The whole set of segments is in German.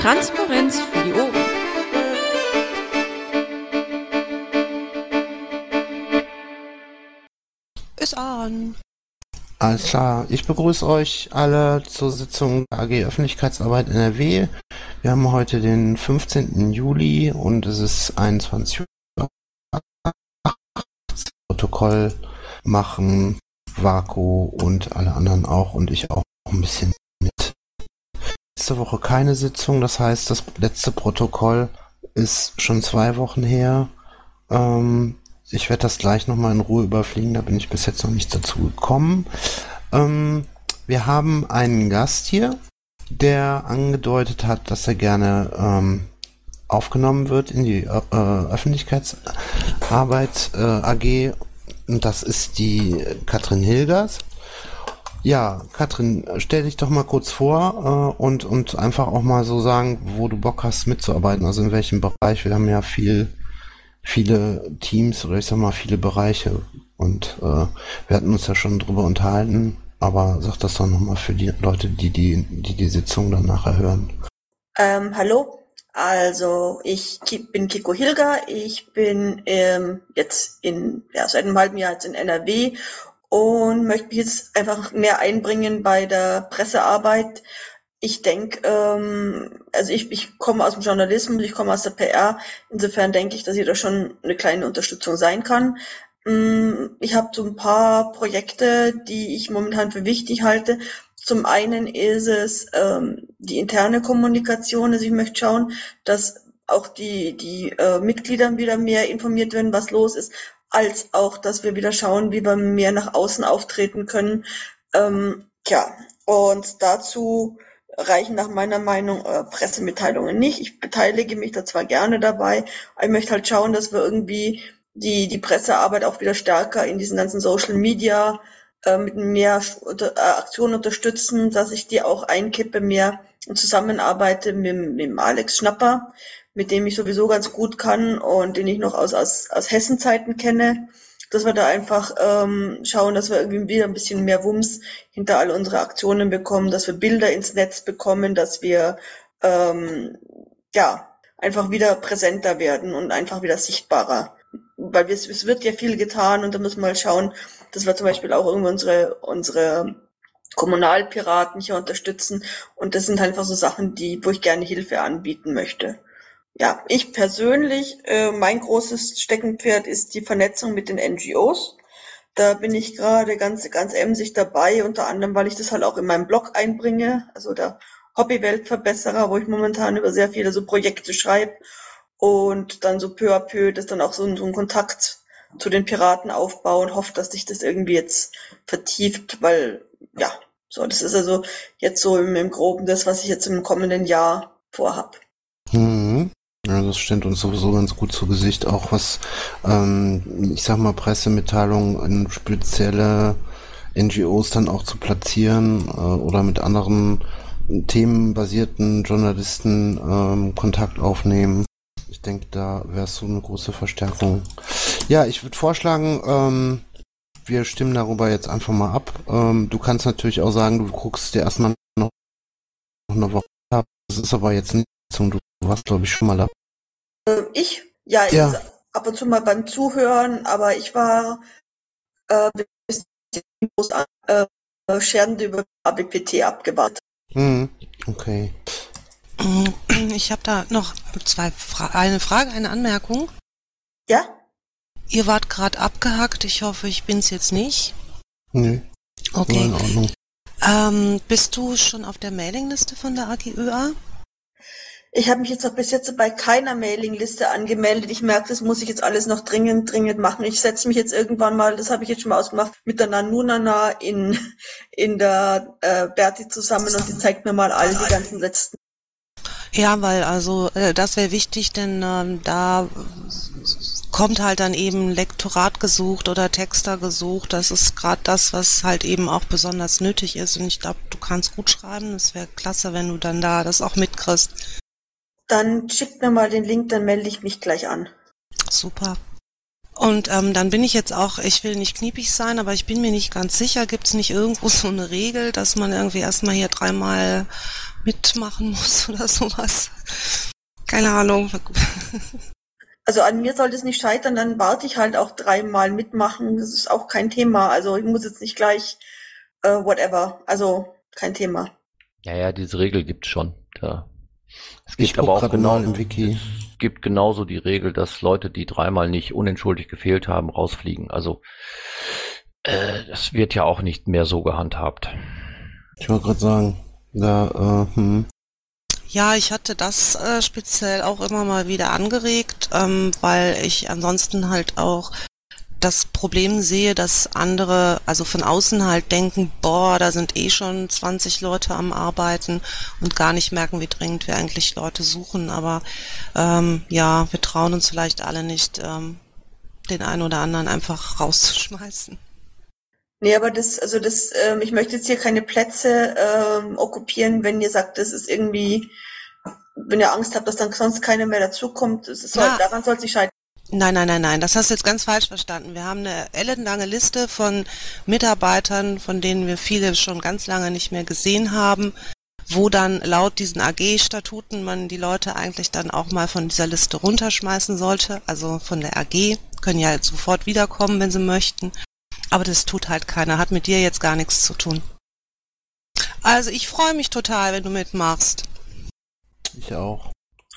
Transparenz für die Ohren. Ist an. Alles klar, ich begrüße euch alle zur Sitzung der AG Öffentlichkeitsarbeit NRW. Wir haben heute den 15. Juli und es ist 21 Uhr. Protokoll machen Vaku und alle anderen auch und ich auch ein bisschen. Letzte Woche keine Sitzung, das heißt, das letzte Protokoll ist schon zwei Wochen her. Ähm, ich werde das gleich nochmal in Ruhe überfliegen, da bin ich bis jetzt noch nicht dazu gekommen. Ähm, wir haben einen Gast hier, der angedeutet hat, dass er gerne ähm, aufgenommen wird in die äh, Öffentlichkeitsarbeit äh, AG. Und das ist die Katrin Hilgers. Ja, Katrin, stell dich doch mal kurz vor äh, und, und einfach auch mal so sagen, wo du Bock hast mitzuarbeiten, also in welchem Bereich. Wir haben ja viel viele Teams oder ich sag mal viele Bereiche und äh, wir hatten uns ja schon drüber unterhalten, aber sag das doch nochmal für die Leute, die die, die die Sitzung dann nachher hören. Ähm, hallo, also ich bin Kiko Hilger, ich bin ähm, jetzt in, ja, seit einem halben Jahr jetzt in NRW und möchte mich jetzt einfach mehr einbringen bei der Pressearbeit ich denke, ähm, also ich, ich komme aus dem Journalismus, ich komme aus der PR. Insofern denke ich, dass ich da schon eine kleine Unterstützung sein kann. Mm, ich habe so ein paar Projekte, die ich momentan für wichtig halte. Zum einen ist es ähm, die interne Kommunikation. Also ich möchte schauen, dass auch die, die äh, Mitglieder wieder mehr informiert werden, was los ist, als auch, dass wir wieder schauen, wie wir mehr nach außen auftreten können. Ähm, ja, und dazu reichen nach meiner Meinung äh, Pressemitteilungen nicht. Ich beteilige mich da zwar gerne dabei, aber ich möchte halt schauen, dass wir irgendwie die, die Pressearbeit auch wieder stärker in diesen ganzen Social Media äh, mit mehr unter, äh, Aktionen unterstützen, dass ich die auch einkippe, mehr und zusammenarbeite mit, mit Alex Schnapper, mit dem ich sowieso ganz gut kann und den ich noch aus, aus, aus Hessenzeiten kenne dass wir da einfach ähm, schauen, dass wir irgendwie wieder ein bisschen mehr Wumms hinter all unsere Aktionen bekommen, dass wir Bilder ins Netz bekommen, dass wir ähm, ja einfach wieder präsenter werden und einfach wieder sichtbarer. Weil wir, es wird ja viel getan und da müssen wir mal schauen, dass wir zum Beispiel auch irgendwie unsere, unsere Kommunalpiraten hier unterstützen. Und das sind einfach so Sachen, die, wo ich gerne Hilfe anbieten möchte. Ja, ich persönlich, äh, mein großes Steckenpferd ist die Vernetzung mit den NGOs. Da bin ich gerade ganz, ganz emsig dabei, unter anderem, weil ich das halt auch in meinem Blog einbringe, also der Hobby-Weltverbesserer, wo ich momentan über sehr viele so Projekte schreibe und dann so peu à peu das dann auch so, so einen Kontakt zu den Piraten aufbauen, hoffe, dass sich das irgendwie jetzt vertieft, weil, ja, so, das ist also jetzt so im, im Groben das, was ich jetzt im kommenden Jahr vorhab. Mhm. Das stimmt uns sowieso ganz gut zu Gesicht, auch was, ähm, ich sag mal, Pressemitteilungen in spezielle NGOs dann auch zu platzieren äh, oder mit anderen themenbasierten Journalisten ähm, Kontakt aufnehmen. Ich denke, da wäre es so eine große Verstärkung. Ja, ich würde vorschlagen, ähm, wir stimmen darüber jetzt einfach mal ab. Ähm, du kannst natürlich auch sagen, du guckst dir erstmal noch eine Woche ab. Das ist aber jetzt nicht so, du warst, glaube ich, schon mal da. Äh, ich? Ja, Ja. ich ab und zu mal beim Zuhören, aber ich war äh, bis groß äh, über ABPT abgewartet. Mhm. Okay. Ich habe da noch zwei Fra eine Frage, eine Anmerkung. Ja? Ihr wart gerade abgehackt. Ich hoffe, ich bin's jetzt nicht. Nö, war Okay. in Ordnung. Ähm, bist du schon auf der Mailingliste von der AGÖA? Ich habe mich jetzt noch bis jetzt bei keiner Mailingliste angemeldet. Ich merke, das muss ich jetzt alles noch dringend, dringend machen. Ich setze mich jetzt irgendwann mal, das habe ich jetzt schon mal ausgemacht, mit der Nanunana in, in der äh, Berti zusammen und die zeigt mir mal all die ganzen letzten. Ja, weil also äh, das wäre wichtig, denn ähm, da kommt halt dann eben Lektorat gesucht oder Texter gesucht. Das ist gerade das, was halt eben auch besonders nötig ist. Und ich glaube, du kannst gut schreiben. Es wäre klasse, wenn du dann da das auch mitkriegst. Dann schickt mir mal den Link, dann melde ich mich gleich an. Super. Und ähm, dann bin ich jetzt auch, ich will nicht kniepig sein, aber ich bin mir nicht ganz sicher, gibt es nicht irgendwo so eine Regel, dass man irgendwie erstmal hier dreimal mitmachen muss oder sowas. Keine Ahnung. Also an mir sollte es nicht scheitern, dann warte ich halt auch dreimal mitmachen. Das ist auch kein Thema. Also ich muss jetzt nicht gleich äh, whatever. Also kein Thema. Ja, ja, diese Regel gibt es schon. Da. Es Ich gibt guck aber auch genau, im Wiki. es gibt genauso die Regel, dass Leute, die dreimal nicht unentschuldigt gefehlt haben, rausfliegen. Also äh, das wird ja auch nicht mehr so gehandhabt. Ich wollte gerade sagen, da, äh, hm. Ja, ich hatte das äh, speziell auch immer mal wieder angeregt, ähm, weil ich ansonsten halt auch das Problem sehe, dass andere, also von außen halt denken, boah, da sind eh schon 20 Leute am Arbeiten und gar nicht merken, wie dringend wir eigentlich Leute suchen. Aber ähm, ja, wir trauen uns vielleicht alle nicht, ähm, den einen oder anderen einfach rauszuschmeißen. Nee, aber das, also das, ähm, ich möchte jetzt hier keine Plätze ähm, okkupieren, wenn ihr sagt, das ist irgendwie, wenn ihr Angst habt, dass dann sonst keiner mehr dazukommt, das ist, Ja. daran soll es nicht scheitern. Nein, nein, nein, nein, das hast du jetzt ganz falsch verstanden. Wir haben eine ellenlange Liste von Mitarbeitern, von denen wir viele schon ganz lange nicht mehr gesehen haben, wo dann laut diesen AG-Statuten man die Leute eigentlich dann auch mal von dieser Liste runterschmeißen sollte, also von der AG, können ja sofort wiederkommen, wenn sie möchten. Aber das tut halt keiner, hat mit dir jetzt gar nichts zu tun. Also ich freue mich total, wenn du mitmachst. ich auch.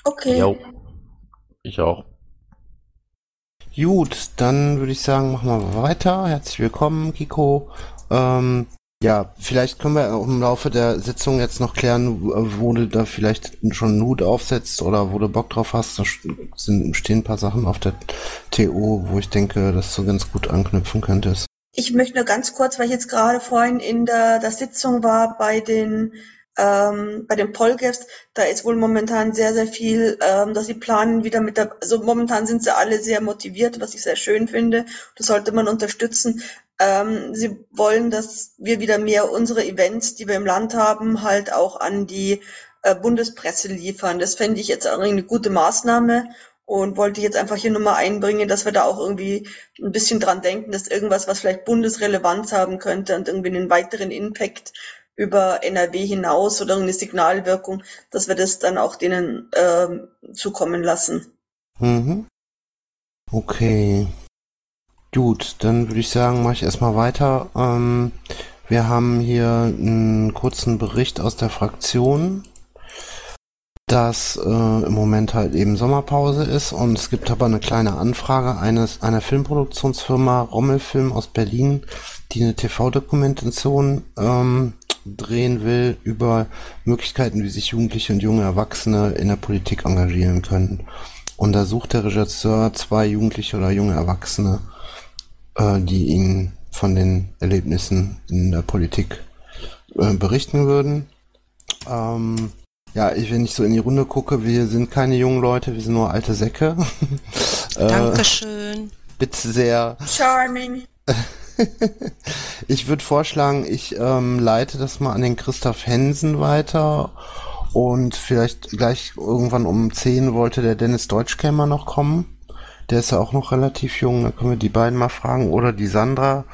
Okay. Jo. Ich auch. Gut, dann würde ich sagen, machen wir weiter. Herzlich willkommen, Kiko. Ähm, ja, vielleicht können wir im Laufe der Sitzung jetzt noch klären, wo du da vielleicht schon Hut aufsetzt oder wo du Bock drauf hast. Da sind, stehen ein paar Sachen auf der TO, wo ich denke, dass du ganz gut anknüpfen könntest. Ich möchte nur ganz kurz, weil ich jetzt gerade vorhin in der, der Sitzung war bei den ähm, bei den Polgefs, da ist wohl momentan sehr, sehr viel, ähm, dass sie planen wieder mit der, also momentan sind sie alle sehr motiviert, was ich sehr schön finde. Das sollte man unterstützen. Ähm, sie wollen, dass wir wieder mehr unsere Events, die wir im Land haben, halt auch an die äh, Bundespresse liefern. Das fände ich jetzt eine gute Maßnahme und wollte jetzt einfach hier nochmal einbringen, dass wir da auch irgendwie ein bisschen dran denken, dass irgendwas, was vielleicht Bundesrelevanz haben könnte und irgendwie einen weiteren Impact über NRW hinaus oder eine Signalwirkung, dass wir das dann auch denen ähm, zukommen lassen. Mhm. Okay. Gut, dann würde ich sagen, mache ich erstmal weiter. Ähm, wir haben hier einen kurzen Bericht aus der Fraktion, dass äh, im Moment halt eben Sommerpause ist und es gibt aber eine kleine Anfrage eines einer Filmproduktionsfirma Rommelfilm aus Berlin, die eine TV-Dokumentation ähm, drehen will über Möglichkeiten, wie sich Jugendliche und junge Erwachsene in der Politik engagieren können. Und da sucht der Regisseur zwei Jugendliche oder junge Erwachsene, äh, die ihn von den Erlebnissen in der Politik äh, berichten würden. Ähm, ja, ich, wenn ich so in die Runde gucke, wir sind keine jungen Leute, wir sind nur alte Säcke. äh, Dankeschön. bitte sehr. Charming. ich würde vorschlagen, ich ähm, leite das mal an den Christoph Hensen weiter und vielleicht gleich irgendwann um 10 wollte der Dennis Deutschkämmer noch kommen. Der ist ja auch noch relativ jung, da können wir die beiden mal fragen. Oder die Sandra,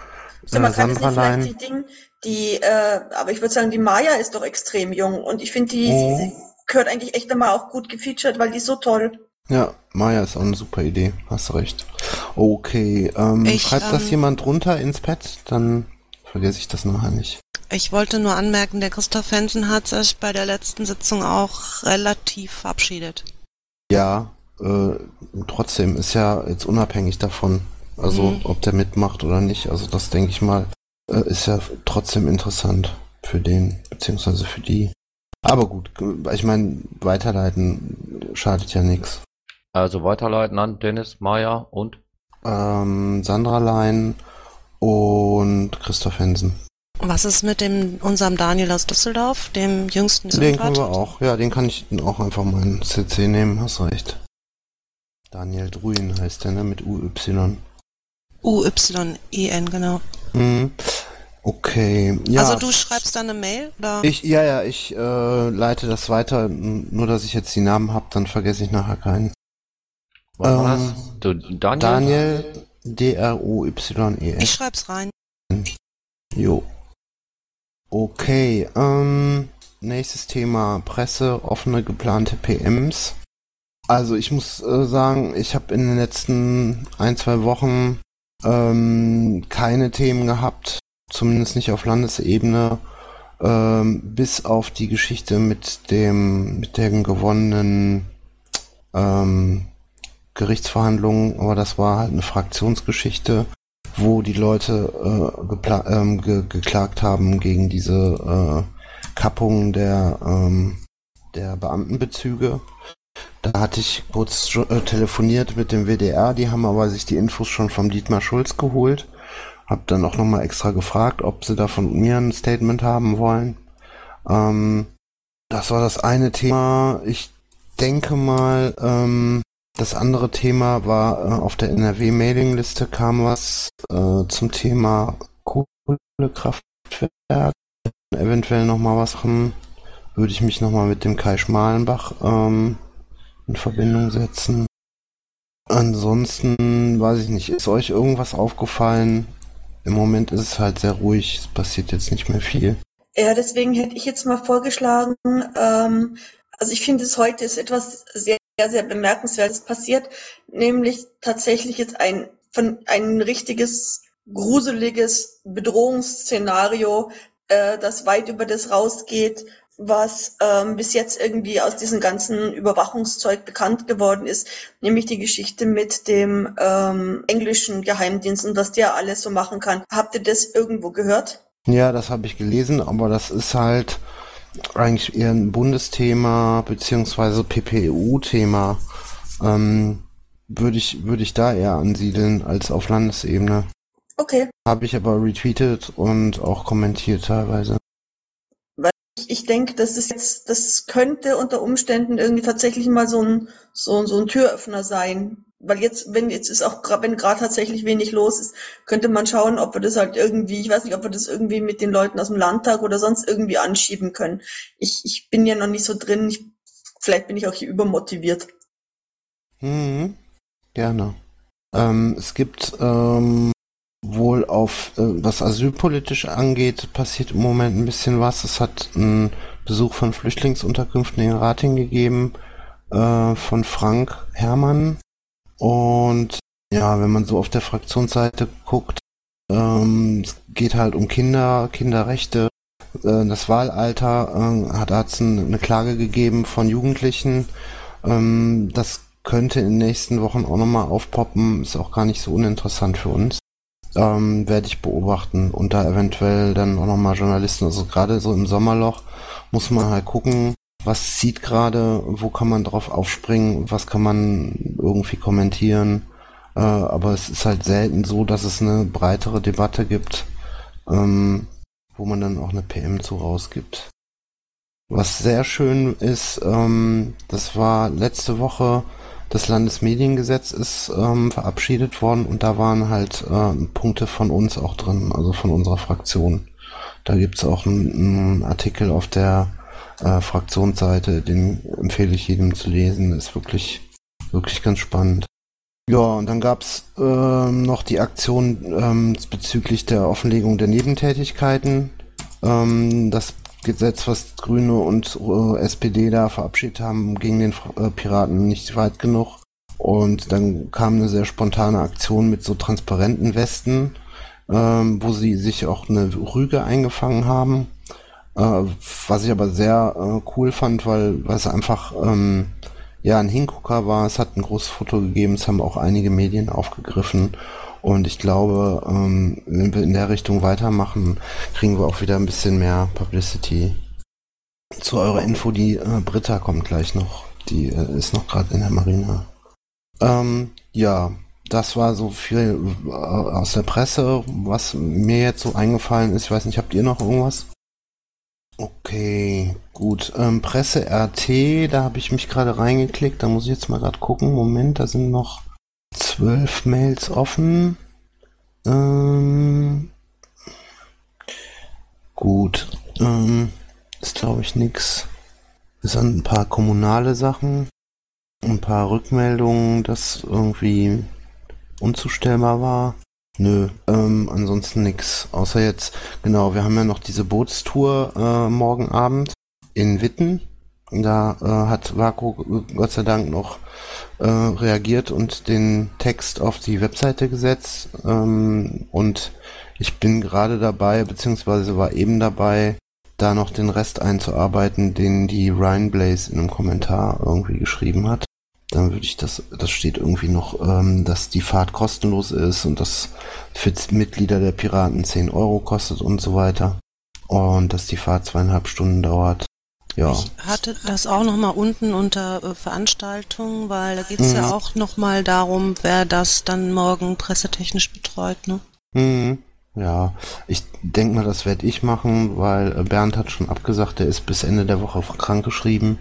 So, man äh, Sandra Lein. die Ding, die, äh, aber ich würde sagen, die Maya ist doch extrem jung und ich finde, die, Oh. gehört eigentlich echt einmal auch gut gefeatured, weil die ist so toll. Ja, Maya ist auch eine super Idee, hast recht. Okay, ähm, Ich, schreibt das ähm, jemand drunter ins Pad, dann vergesse ich das nachher nicht. Ich wollte nur anmerken, der Christoph Hensen hat sich bei der letzten Sitzung auch relativ verabschiedet. Ja, äh, trotzdem ist ja jetzt unabhängig davon, also Mhm. ob der mitmacht oder nicht. Also das denke ich mal, äh, ist ja trotzdem interessant für den, beziehungsweise für die. Aber gut, ich meine, weiterleiten schadet ja nichts. Also weiterleiten an Dennis, Maya und Ähm, Sandra Lein und Christoph Hensen. Was ist mit dem unserem Daniel aus Düsseldorf, dem jüngsten Den können wir auch. Ja, den kann ich auch einfach mal in CC nehmen, hast recht. Daniel Druin heißt der, ne? Mit UY. U-Y-E-N, genau. Mhm. Okay. Ja, Also du schreibst dann eine Mail? Oder? Ich, ja, ja, ich äh, leite das weiter. Nur, dass ich jetzt die Namen habe, dann vergesse ich nachher keinen. was Ähm, Du, Daniel? Daniel, D-R-O-Y-E-S. ich schreib's rein. Jo. Okay, ähm, nächstes Thema Presse, offene geplante PMs. Also ich muss äh, sagen, ich habe in den letzten ein, zwei Wochen ähm, keine Themen gehabt, zumindest nicht auf Landesebene, ähm, bis auf die Geschichte mit dem, mit den gewonnenen ähm, Gerichtsverhandlungen, aber das war halt eine Fraktionsgeschichte, wo die Leute äh, ähm, ge geklagt haben gegen diese äh, Kappung der, ähm, der Beamtenbezüge. Da hatte ich kurz äh, telefoniert mit dem WDR, die haben aber sich die Infos schon vom Dietmar Schulz geholt. Hab dann auch nochmal extra gefragt, ob sie da von mir ein Statement haben wollen. Ähm, das war das eine Thema. Ich denke mal, ähm, das andere Thema war äh, auf der NRW-Mailingliste kam was äh, zum Thema Kohlekraftwerk. Eventuell nochmal was machen. Würde ich mich nochmal mit dem Kai Schmalenbach ähm, in Verbindung setzen. Ansonsten weiß ich nicht, ist euch irgendwas aufgefallen? Im Moment ist es halt sehr ruhig, es passiert jetzt nicht mehr viel. Ja, deswegen hätte ich jetzt mal vorgeschlagen, ähm, also ich finde es heute ist etwas sehr, sehr bemerkenswertes passiert, nämlich tatsächlich jetzt ein, von, ein richtiges, gruseliges Bedrohungsszenario, äh, das weit über das rausgeht, was ähm, bis jetzt irgendwie aus diesem ganzen Überwachungszeug bekannt geworden ist, nämlich die Geschichte mit dem ähm, englischen Geheimdienst und was der alles so machen kann. Habt ihr das irgendwo gehört? Ja, das habe ich gelesen, aber das ist halt eigentlich eher ein Bundesthema beziehungsweise PPU-Thema. Ähm, würde ich würde ich da eher ansiedeln als auf Landesebene. Okay. Habe ich aber retweetet und auch kommentiert teilweise ich denke, das ist jetzt, das könnte unter Umständen irgendwie tatsächlich mal so ein, so, so ein Türöffner sein. Weil jetzt, wenn jetzt ist auch wenn gerade tatsächlich wenig los ist, könnte man schauen, ob wir das halt irgendwie, ich weiß nicht, ob wir das irgendwie mit den Leuten aus dem Landtag oder sonst irgendwie anschieben können. Ich, ich bin ja noch nicht so drin, ich, vielleicht bin ich auch hier übermotiviert. Mhm. Gerne. Ähm, es gibt ähm, wohl auf, äh, was asylpolitisch angeht, passiert im Moment ein bisschen was. Es hat einen Besuch von Flüchtlingsunterkünften in Rating gegeben, äh, von Frank Herrmann. Und ja, wenn man so auf der Fraktionsseite guckt, ähm, es geht halt um Kinder, Kinderrechte. Äh, das Wahlalter äh, hat Arzen eine Klage gegeben von Jugendlichen. Ähm, das könnte in den nächsten Wochen auch nochmal aufpoppen. Ist auch gar nicht so uninteressant für uns ähm, werde ich beobachten und da eventuell dann auch nochmal Journalisten, also gerade so im Sommerloch muss man halt gucken, was zieht gerade, wo kann man drauf aufspringen, was kann man irgendwie kommentieren. Äh, aber es ist halt selten so, dass es eine breitere Debatte gibt, ähm, wo man dann auch eine PM zu rausgibt. Was sehr schön ist, ähm, das war letzte Woche das Landesmediengesetz ist ähm, verabschiedet worden und da waren halt äh, Punkte von uns auch drin, also von unserer Fraktion. Da gibt's auch einen Artikel auf der äh, Fraktionsseite, den empfehle ich jedem zu lesen. Ist wirklich, wirklich ganz spannend. Ja, und dann gab's ähm, noch die Aktion ähm, bezüglich der Offenlegung der Nebentätigkeiten. Ähm, das Gesetz, was Grüne und äh, SPD da verabschiedet haben, gegen den äh, Piraten nicht weit genug. Und dann kam eine sehr spontane Aktion mit so transparenten Westen, ähm, wo sie sich auch eine Rüge eingefangen haben. Äh, was ich aber sehr äh, cool fand, weil, weil es einfach ähm, ja ein Hingucker war. Es hat ein großes Foto gegeben, es haben auch einige Medien aufgegriffen. Und ich glaube, ähm, wenn wir in der Richtung weitermachen, kriegen wir auch wieder ein bisschen mehr Publicity. Zu eurer Info, die äh, Britta kommt gleich noch. Die äh, ist noch gerade in der Marina. Ähm, ja, das war so viel äh, aus der Presse, was mir jetzt so eingefallen ist. Ich weiß nicht, habt ihr noch irgendwas? Okay, gut. Ähm, Presse RT, da habe ich mich gerade reingeklickt. Da muss ich jetzt mal gerade gucken. Moment, da sind noch zwölf Mails offen. Ähm, gut. Ähm, ist glaube ich nix. Es sind ein paar kommunale Sachen. Ein paar Rückmeldungen, dass irgendwie unzustellbar war. Nö, ähm, ansonsten nix. Außer jetzt, genau, wir haben ja noch diese Bootstour äh, morgen Abend in Witten. Da äh, hat Vaku Gott sei Dank noch äh, reagiert und den Text auf die Webseite gesetzt. Ähm, und ich bin gerade dabei, beziehungsweise war eben dabei, da noch den Rest einzuarbeiten, den die Ryan Blaze in einem Kommentar irgendwie geschrieben hat. Dann würde ich das, das steht irgendwie noch, ähm, dass die Fahrt kostenlos ist und dass für Mitglieder der Piraten 10 Euro kostet und so weiter. Und dass die Fahrt zweieinhalb Stunden dauert. Ja. Ich hatte das auch nochmal unten unter äh, Veranstaltungen, weil da geht's mhm. ja auch nochmal darum, wer das dann morgen pressetechnisch betreut, ne? Mhm. Ja, ich denke mal, das werde ich machen, weil äh, Bernd hat schon abgesagt, der ist bis Ende der Woche krank geschrieben.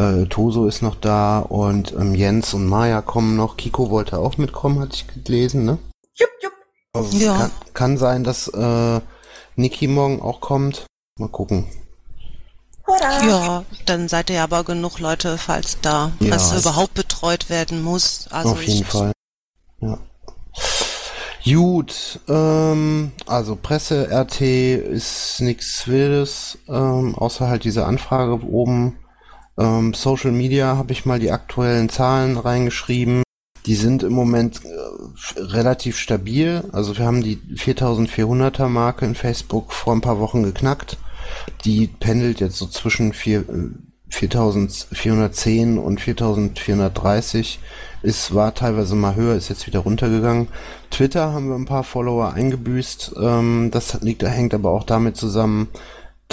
Äh, Toso ist noch da und ähm, Jens und Maya kommen noch. Kiko wollte auch mitkommen, hatte ich gelesen, ne? Jupp, jupp. Also ja. kann, kann sein, dass äh, Niki morgen auch kommt. Mal gucken. Hurra. Ja, dann seid ihr aber genug Leute, falls da ja. was überhaupt betreut werden muss. Also Auf jeden Fall. Ja. Gut, ähm, also Presse, RT ist nichts Wildes, ähm, außer halt diese Anfrage oben. Ähm, Social Media habe ich mal die aktuellen Zahlen reingeschrieben. Die sind im Moment äh, relativ stabil. Also wir haben die 4400er Marke in Facebook vor ein paar Wochen geknackt. Die pendelt jetzt so zwischen 4, 4410 äh, und 4430 ist, war teilweise mal höher, ist jetzt wieder runtergegangen. Twitter haben wir ein paar Follower eingebüßt. Ähm, das liegt, hängt aber auch damit zusammen,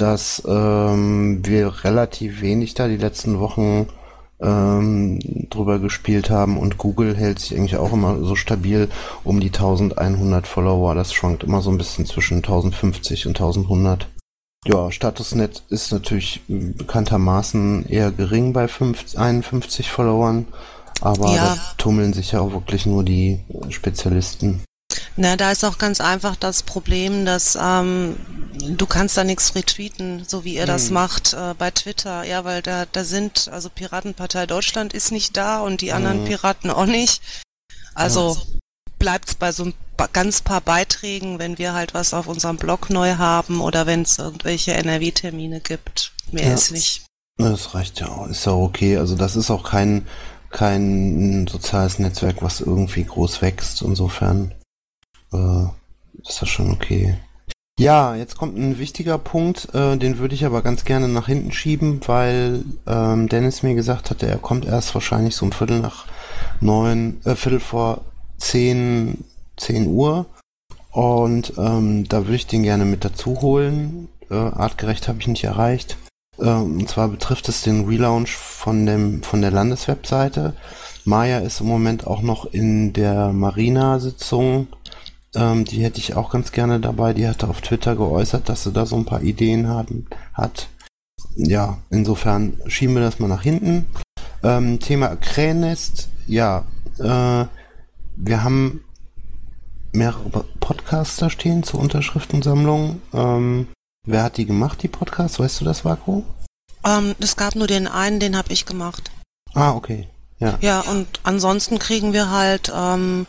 dass ähm, wir relativ wenig da die letzten Wochen ähm, drüber gespielt haben und Google hält sich eigentlich auch immer so stabil um die 1100 Follower. Das schwankt immer so ein bisschen zwischen 1050 und 1100. Ja, Statusnet ist natürlich bekanntermaßen eher gering bei 5, 51 Followern. Aber ja. da tummeln sich ja auch wirklich nur die Spezialisten. Na, da ist auch ganz einfach das Problem, dass ähm, du kannst da nichts retweeten, so wie ihr hm. das macht äh, bei Twitter. Ja, weil da, da sind, also Piratenpartei Deutschland ist nicht da und die anderen hm. Piraten auch nicht. Also ja. bleibt's bei so ein ganz paar Beiträgen, wenn wir halt was auf unserem Blog neu haben oder wenn es irgendwelche NRW-Termine gibt. Mehr ja. ist nicht. Das reicht ja auch. Ist ja okay. Also das ist auch kein kein soziales Netzwerk, was irgendwie groß wächst. Insofern äh, ist das schon okay. Ja, jetzt kommt ein wichtiger Punkt, äh, den würde ich aber ganz gerne nach hinten schieben, weil ähm, Dennis mir gesagt hatte, er kommt erst wahrscheinlich so um Viertel nach neun, äh, Viertel vor zehn, zehn Uhr. Und ähm, da würde ich den gerne mit dazu holen. Äh, artgerecht habe ich nicht erreicht. Ähm, und zwar betrifft es den Relaunch von dem von der Landeswebseite. Maya ist im Moment auch noch in der Marina-Sitzung. Ähm, die hätte ich auch ganz gerne dabei. Die hatte auf Twitter geäußert, dass sie da so ein paar Ideen haben, hat. Ja, insofern schieben wir das mal nach hinten. Ähm, Thema Krähennest. Ja, äh, wir haben mehrere Podcaster stehen zur Unterschriftensammlung. Ähm, Wer hat die gemacht, die Podcasts? Weißt du das, Vaku? Ähm, es gab nur den einen, den habe ich gemacht. Ah, okay. Ja. ja, und ansonsten kriegen wir halt ähm,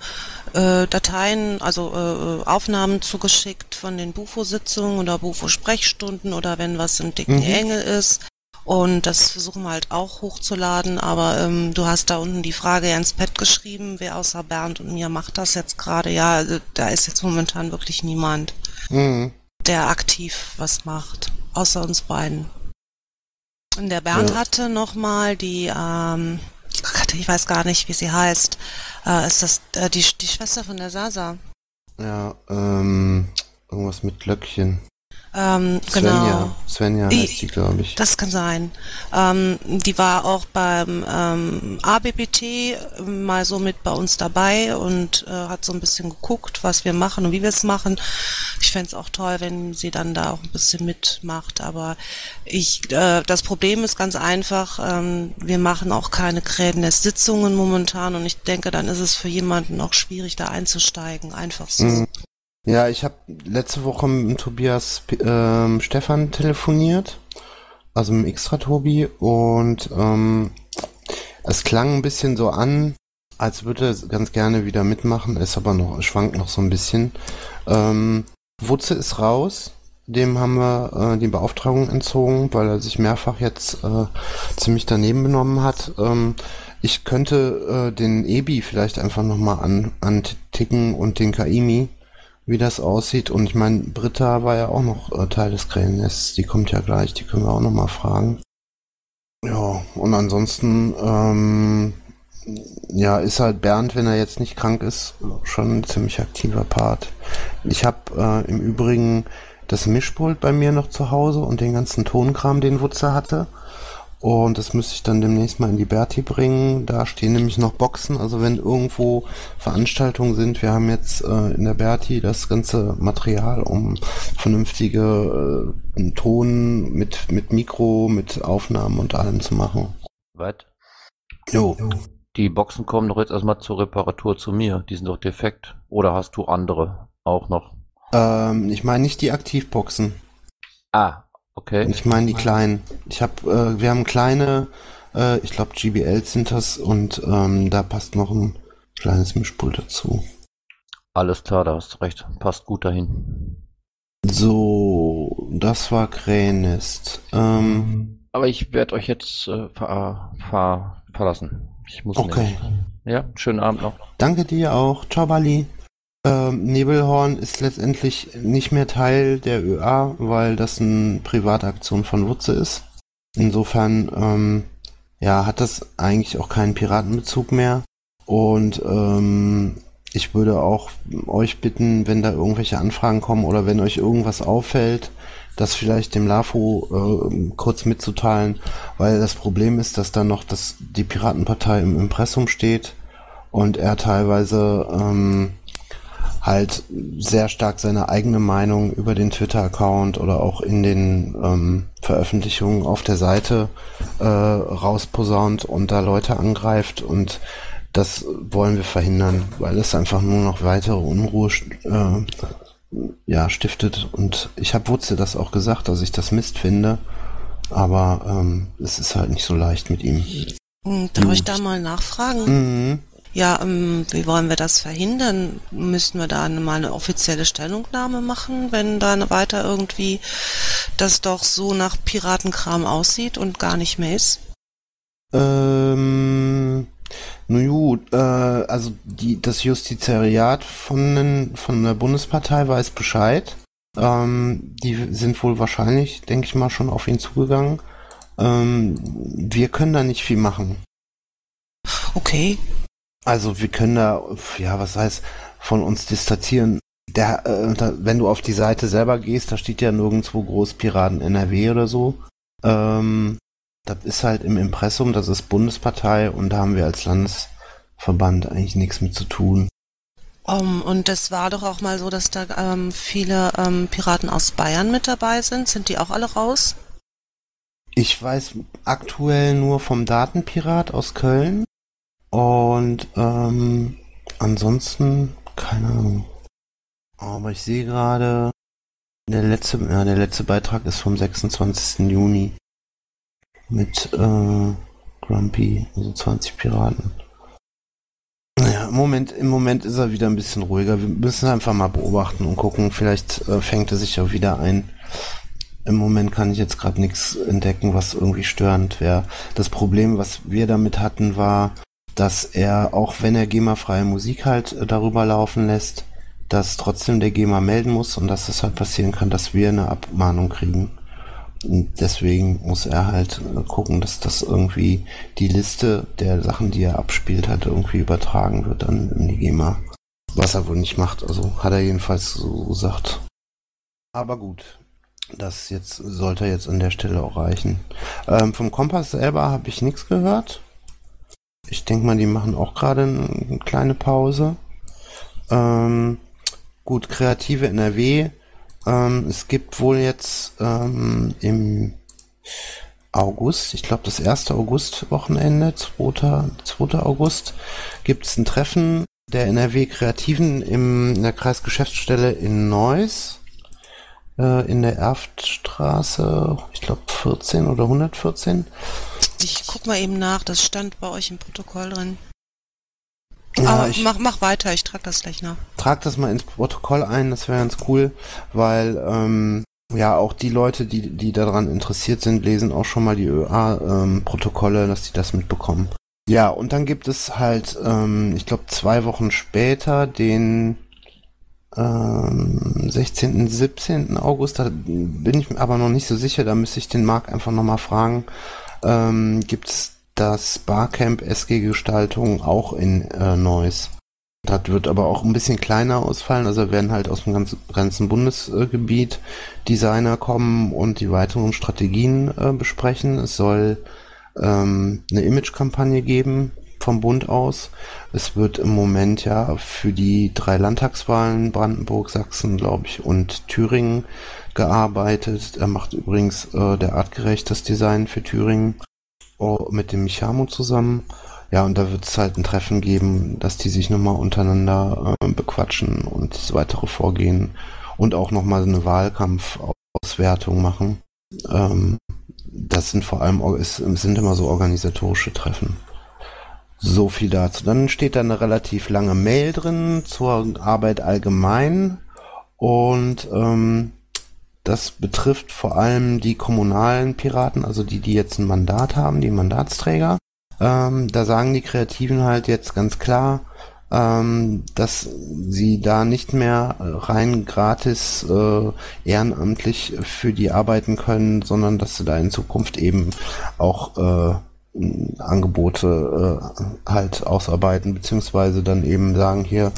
äh, Dateien, also äh, Aufnahmen zugeschickt von den Bufo-Sitzungen oder Bufo-Sprechstunden oder wenn was im dicken mhm. Engel ist. Und das versuchen wir halt auch hochzuladen, aber ähm, du hast da unten die Frage ins Pad geschrieben, wer außer Bernd und mir macht das jetzt gerade. Ja, also, da ist jetzt momentan wirklich niemand. Mhm der aktiv was macht, außer uns beiden. Und der Bernd ja. hatte nochmal die, ähm, ich weiß gar nicht, wie sie heißt. Äh, ist das äh, die, die Schwester von der Sasa? Ja, ähm, irgendwas mit Glöckchen. Ähm, Svenja. Genau. Svenja heißt die, glaube ich. Das kann sein. Ähm, die war auch beim ähm, ABBT mal so mit bei uns dabei und äh, hat so ein bisschen geguckt, was wir machen und wie wir es machen. Ich fände es auch toll, wenn sie dann da auch ein bisschen mitmacht. Aber ich, äh, das Problem ist ganz einfach, ähm, wir machen auch keine Krädennest-Sitzungen momentan und ich denke, dann ist es für jemanden auch schwierig, da einzusteigen. Einfach so. Mhm. Ja, ich habe letzte Woche mit Tobias ähm, Stefan telefoniert, also mit Extra-Tobi, und ähm, es klang ein bisschen so an, als würde er ganz gerne wieder mitmachen, ist aber noch, schwankt noch so ein bisschen. Ähm, Wutze ist raus. dem haben wir äh, die Beauftragung entzogen, weil er sich mehrfach jetzt äh, ziemlich daneben benommen hat. Ähm, ich könnte äh, den Ebi vielleicht einfach nochmal an, anticken und den Kaimi, wie das aussieht. Und ich meine, Britta war ja auch noch äh, Teil des Krähennests. Die kommt ja gleich, die können wir auch nochmal fragen. Ja, und ansonsten, ähm, ja, ist halt Bernd, wenn er jetzt nicht krank ist, schon ein ziemlich aktiver Part. Ich habe äh, im Übrigen das Mischpult bei mir noch zu Hause und den ganzen Tonkram, den Wutzer hatte. Und das müsste ich dann demnächst mal in die Berti bringen. Da stehen nämlich noch Boxen. Also wenn irgendwo Veranstaltungen sind, wir haben jetzt äh, in der Berti das ganze Material, um vernünftige äh, Ton mit, mit Mikro, mit Aufnahmen und allem zu machen. Was? Jo. Die Boxen kommen doch jetzt erstmal zur Reparatur zu mir. Die sind doch defekt. Oder hast du andere auch noch? Ähm, ich meine nicht die Aktivboxen. Ah, okay. Ich meine die kleinen. Ich habe, äh, wir haben kleine, äh, ich glaube GBL sind das und ähm, da passt noch ein kleines Mischpult dazu. Alles klar, da hast du recht. Passt gut dahin. So, das war Krähenest. Ähm, Aber ich werde euch jetzt äh, ver ver verlassen. Ich muss Okay. nämlich. Ja, schönen Abend noch. danke dir auch. Ciao, Bali. Ähm, Nebelhorn ist letztendlich nicht mehr Teil der ÖA, weil das eine Privataktion von Wutze ist. Insofern, ähm, ja, hat das eigentlich auch keinen Piratenbezug mehr. Und ähm, ich würde auch euch bitten, wenn da irgendwelche Anfragen kommen oder wenn euch irgendwas auffällt, das vielleicht dem LAFO äh, kurz mitzuteilen, weil das Problem ist, dass da noch das, die Piratenpartei im Impressum steht und er teilweise ähm, halt sehr stark seine eigene Meinung über den Twitter-Account oder auch in den ähm, Veröffentlichungen auf der Seite äh, rausposaunt und da Leute angreift und das wollen wir verhindern, weil es einfach nur noch weitere Unruhe äh, ja, stiftet und ich habe Wutze das auch gesagt, dass ich das Mist finde, aber ähm, es ist halt nicht so leicht mit ihm. Hm, Darf ich da mal nachfragen? Mhm. Ja, ähm, wie wollen wir das verhindern? Müssten wir da mal eine offizielle Stellungnahme machen, wenn da weiter irgendwie das doch so nach Piratenkram aussieht und gar nicht mehr ist? Ähm, nun gut, äh, also die, das Justizariat von, den, von der Bundespartei weiß Bescheid. Ähm, die sind wohl wahrscheinlich, denke ich mal, schon auf ihn zugegangen. Ähm, wir können da nicht viel machen. Okay. Also wir können da, ja, was heißt, von uns distanzieren. Der, äh, da, wenn du auf die Seite selber gehst, da steht ja nirgendwo groß Piraten NRW oder so. Ähm, das ist halt im Impressum, das ist Bundespartei und da haben wir als Landesverband eigentlich nichts mit zu tun. Um, und es war doch auch mal so, dass da ähm, viele ähm, Piraten aus Bayern mit dabei sind. Sind die auch alle raus? Ich weiß aktuell nur vom Datenpirat aus Köln und ähm, ansonsten keine Ahnung. Aber ich sehe gerade, der letzte, ja, der letzte Beitrag ist vom 26. Juni mit äh, Grumpy, also 20 Piraten. Naja, im Moment, im Moment ist er wieder ein bisschen ruhiger. Wir müssen einfach mal beobachten und gucken. Vielleicht äh, fängt er sich ja wieder ein. Im Moment kann ich jetzt gerade nichts entdecken, was irgendwie störend wäre. Das Problem, was wir damit hatten, war, dass er, auch wenn er GEMA-freie Musik halt äh, darüber laufen lässt, dass trotzdem der GEMA melden muss und dass es halt passieren kann, dass wir eine Abmahnung kriegen. Und deswegen muss er halt äh, gucken, dass das irgendwie die Liste der Sachen, die er abspielt, halt irgendwie übertragen wird dann in die GEMA. Was er wohl nicht macht, also hat er jedenfalls so gesagt. Aber gut, das jetzt sollte jetzt an der Stelle auch reichen. Ähm, vom Kompass selber habe ich nichts gehört. Ich denke mal, die machen auch gerade eine kleine Pause. Ähm, gut, kreative NRW. Ähm, es gibt wohl jetzt ähm, im August, ich glaube das erste August-Wochenende, 2. 2. August, gibt es ein Treffen der NRW Kreativen in der Kreisgeschäftsstelle in Neuss, äh, in der Erftstraße, ich glaube 14 oder 114. Ich guck mal eben nach, das stand bei euch im Protokoll drin. Ja, Aber ich mach, mach weiter, ich trage das gleich nach. trag das mal ins Protokoll ein, das wäre ganz cool, weil ähm, ja, auch die Leute, die, die daran interessiert sind, lesen auch schon mal die ÖA-Protokolle, ähm, dass die das mitbekommen. Ja, und dann gibt es halt, ähm, ich glaube, zwei Wochen später den ähm, 16., 17. August, da bin ich aber noch nicht so sicher, da müsste ich den Marc einfach nochmal fragen, ähm, gibt es das Barcamp SG Gestaltung auch in äh, Neuss. Das wird aber auch ein bisschen kleiner ausfallen, also werden halt aus dem ganzen, ganzen Bundesgebiet Designer kommen und die weiteren Strategien äh, besprechen. Es soll ähm, eine Image-Kampagne geben vom Bund aus. Es wird im Moment ja für die drei Landtagswahlen Brandenburg, Sachsen, glaube ich, und Thüringen gearbeitet. Er macht übrigens äh, der artgerecht das Design für Thüringen oh, mit dem Michamo zusammen. Ja, und da wird es halt ein Treffen geben, dass die sich nochmal untereinander äh, bequatschen und das weitere Vorgehen und auch nochmal eine Wahlkampfauswertung machen. Ähm, das sind vor allem, sind immer so organisatorische Treffen. So viel dazu. Dann steht da eine relativ lange Mail drin zur Arbeit allgemein und ähm, das betrifft vor allem die kommunalen Piraten, also die, die jetzt ein Mandat haben, die Mandatsträger. Ähm, da sagen die Kreativen halt jetzt ganz klar, ähm, dass sie da nicht mehr rein gratis äh, ehrenamtlich für die arbeiten können, sondern dass sie da in Zukunft eben auch äh, Angebote äh, halt ausarbeiten, beziehungsweise dann eben sagen, hier,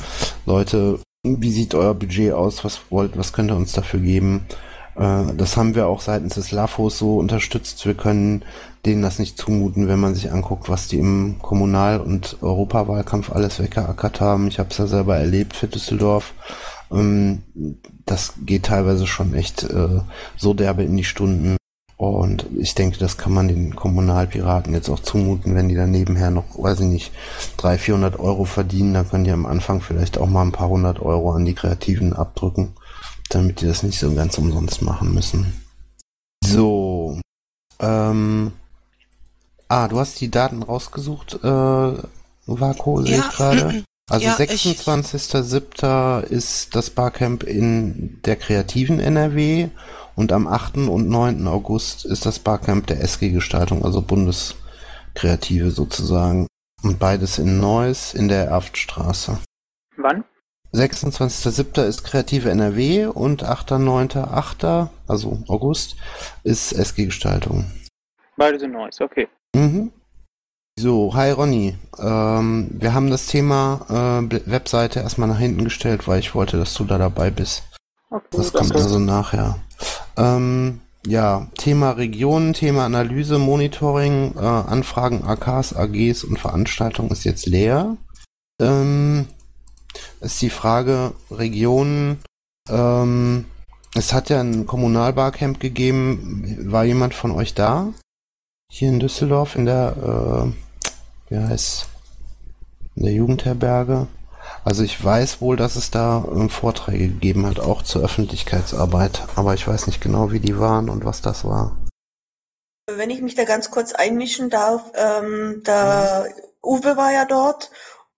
Leute, wie sieht euer Budget aus, was wollt, was könnt ihr uns dafür geben? Äh, das haben wir auch seitens des LAFOs so unterstützt. Wir können denen das nicht zumuten, wenn man sich anguckt, was die im Kommunal- und Europawahlkampf alles weggeackert haben. Ich habe es ja selber erlebt für Düsseldorf. Ähm, das geht teilweise schon echt äh, so derbe in die Stunden. Und ich denke, das kann man den Kommunalpiraten jetzt auch zumuten, wenn die dann nebenher noch, weiß ich nicht, 300, 400 Euro verdienen, dann können die am Anfang vielleicht auch mal ein paar hundert Euro an die Kreativen abdrücken damit die das nicht so ganz umsonst machen müssen. So. Ähm, ah, du hast die Daten rausgesucht, äh, Vako, sehe ja. ich gerade. Also ja, 26.07. ist das Barcamp in der kreativen NRW und am 8. und 9. August ist das Barcamp der SG-Gestaltung, also Bundeskreative sozusagen. Und beides in Neuss in der Erftstraße. Wann? 26.07. ist Kreative NRW und 8.9.8., also August, ist SG-Gestaltung. Beide sind Neues, okay. Mhm. So, hi Ronny. Ähm, wir haben das Thema äh, Webseite erstmal nach hinten gestellt, weil ich wollte, dass du da dabei bist. Okay, das kommt also nachher. Ähm, ja, Thema Regionen, Thema Analyse, Monitoring, äh, Anfragen, AKs, AGs und Veranstaltungen ist jetzt leer. Ähm, ist die Frage, Regionen, ähm, es hat ja ein Kommunalbarcamp gegeben. War jemand von euch da? Hier in Düsseldorf in der, äh, wie heißt, in der Jugendherberge. Also ich weiß wohl, dass es da äh, Vorträge gegeben hat, auch zur Öffentlichkeitsarbeit. Aber ich weiß nicht genau, wie die waren und was das war. Wenn ich mich da ganz kurz einmischen darf, ähm, da Uwe war ja dort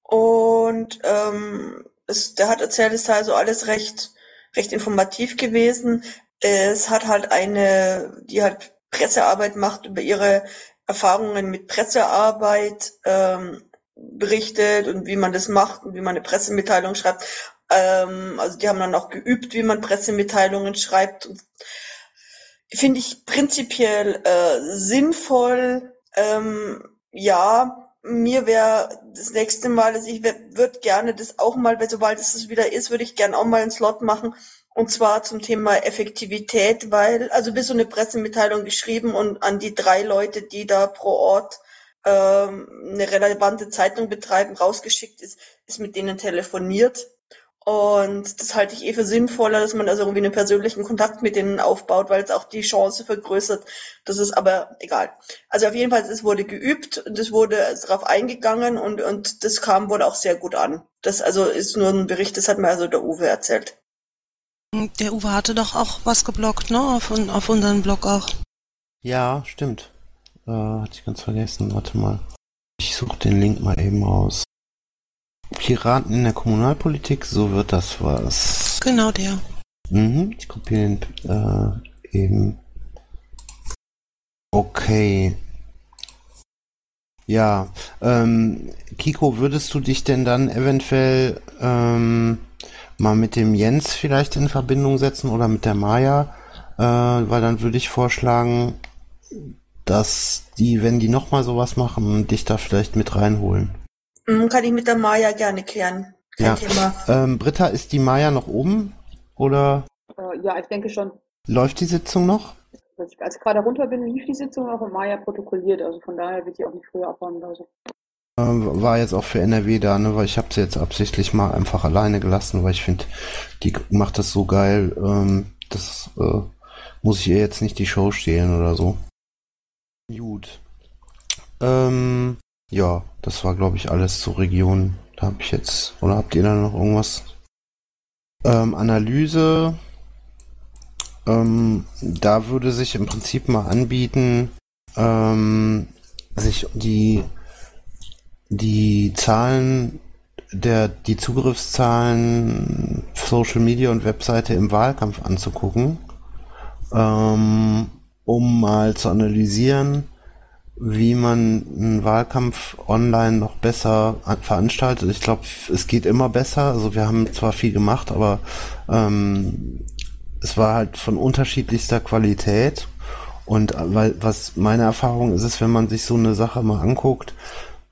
und ähm, es, der hat erzählt, es sei also alles recht, recht informativ gewesen. Es hat halt eine, die halt Pressearbeit macht, über ihre Erfahrungen mit Pressearbeit ähm, berichtet und wie man das macht und wie man eine Pressemitteilung schreibt. Ähm, also die haben dann auch geübt, wie man Pressemitteilungen schreibt. Finde ich prinzipiell äh, sinnvoll. Ähm, ja, mir wäre das nächste Mal, also ich würde gerne das auch mal, weil sobald es wieder ist, würde ich gerne auch mal einen Slot machen. Und zwar zum Thema Effektivität, weil, also bis so eine Pressemitteilung geschrieben und an die drei Leute, die da pro Ort ähm, eine relevante Zeitung betreiben, rausgeschickt ist, ist mit denen telefoniert. Und das halte ich eh für sinnvoller, dass man also irgendwie einen persönlichen Kontakt mit denen aufbaut, weil es auch die Chance vergrößert. Das ist aber egal. Also auf jeden Fall, es wurde geübt und es wurde darauf eingegangen und, und das kam wohl auch sehr gut an. Das also ist nur ein Bericht, das hat mir also der Uwe erzählt. Der Uwe hatte doch auch was geblockt, ne? Auf, auf unseren Blog auch. Ja, stimmt. Äh, hatte ich ganz vergessen. Warte mal. Ich suche den Link mal eben raus. Piraten in der Kommunalpolitik, so wird das was. Genau der. Mhm, ich kopiere den äh, eben. Okay. Ja, ähm, Kiko, würdest du dich denn dann eventuell ähm, mal mit dem Jens vielleicht in Verbindung setzen oder mit der Maya? Äh, weil dann würde ich vorschlagen, dass die, wenn die nochmal sowas machen, dich da vielleicht mit reinholen. Mm, Kann ich mit der Maya gerne klären. Kein Ja. Thema. Ähm, Britta, ist die Maya noch oben oder Äh, ja, ich denke schon. läuft die Sitzung noch? Als ich, als ich gerade runter bin, lief die Sitzung noch und Maya protokolliert. Also von daher wird die auch nicht früher abhauen oder so. Ähm, war jetzt auch für NRW da, ne? Weil ich habe sie jetzt absichtlich mal einfach alleine gelassen, weil ich finde, die macht das so geil. Ähm, das äh, muss ich ihr jetzt nicht die Show stehlen oder so. Gut. Ähm, ja, das war glaube ich alles zur Region. Da habe ich jetzt oder habt ihr da noch irgendwas? Ähm, Analyse. Ähm, da würde sich im Prinzip mal anbieten, ähm, sich die die Zahlen der die Zugriffszahlen Social Media und Webseite im Wahlkampf anzugucken, ähm, um mal zu analysieren, wie man einen Wahlkampf online noch besser an- veranstaltet. Ich glaube, es geht immer besser. Also wir haben zwar viel gemacht, aber ähm, es war halt von unterschiedlichster Qualität. Und äh, weil, was meine Erfahrung ist, ist, wenn man sich so eine Sache mal anguckt,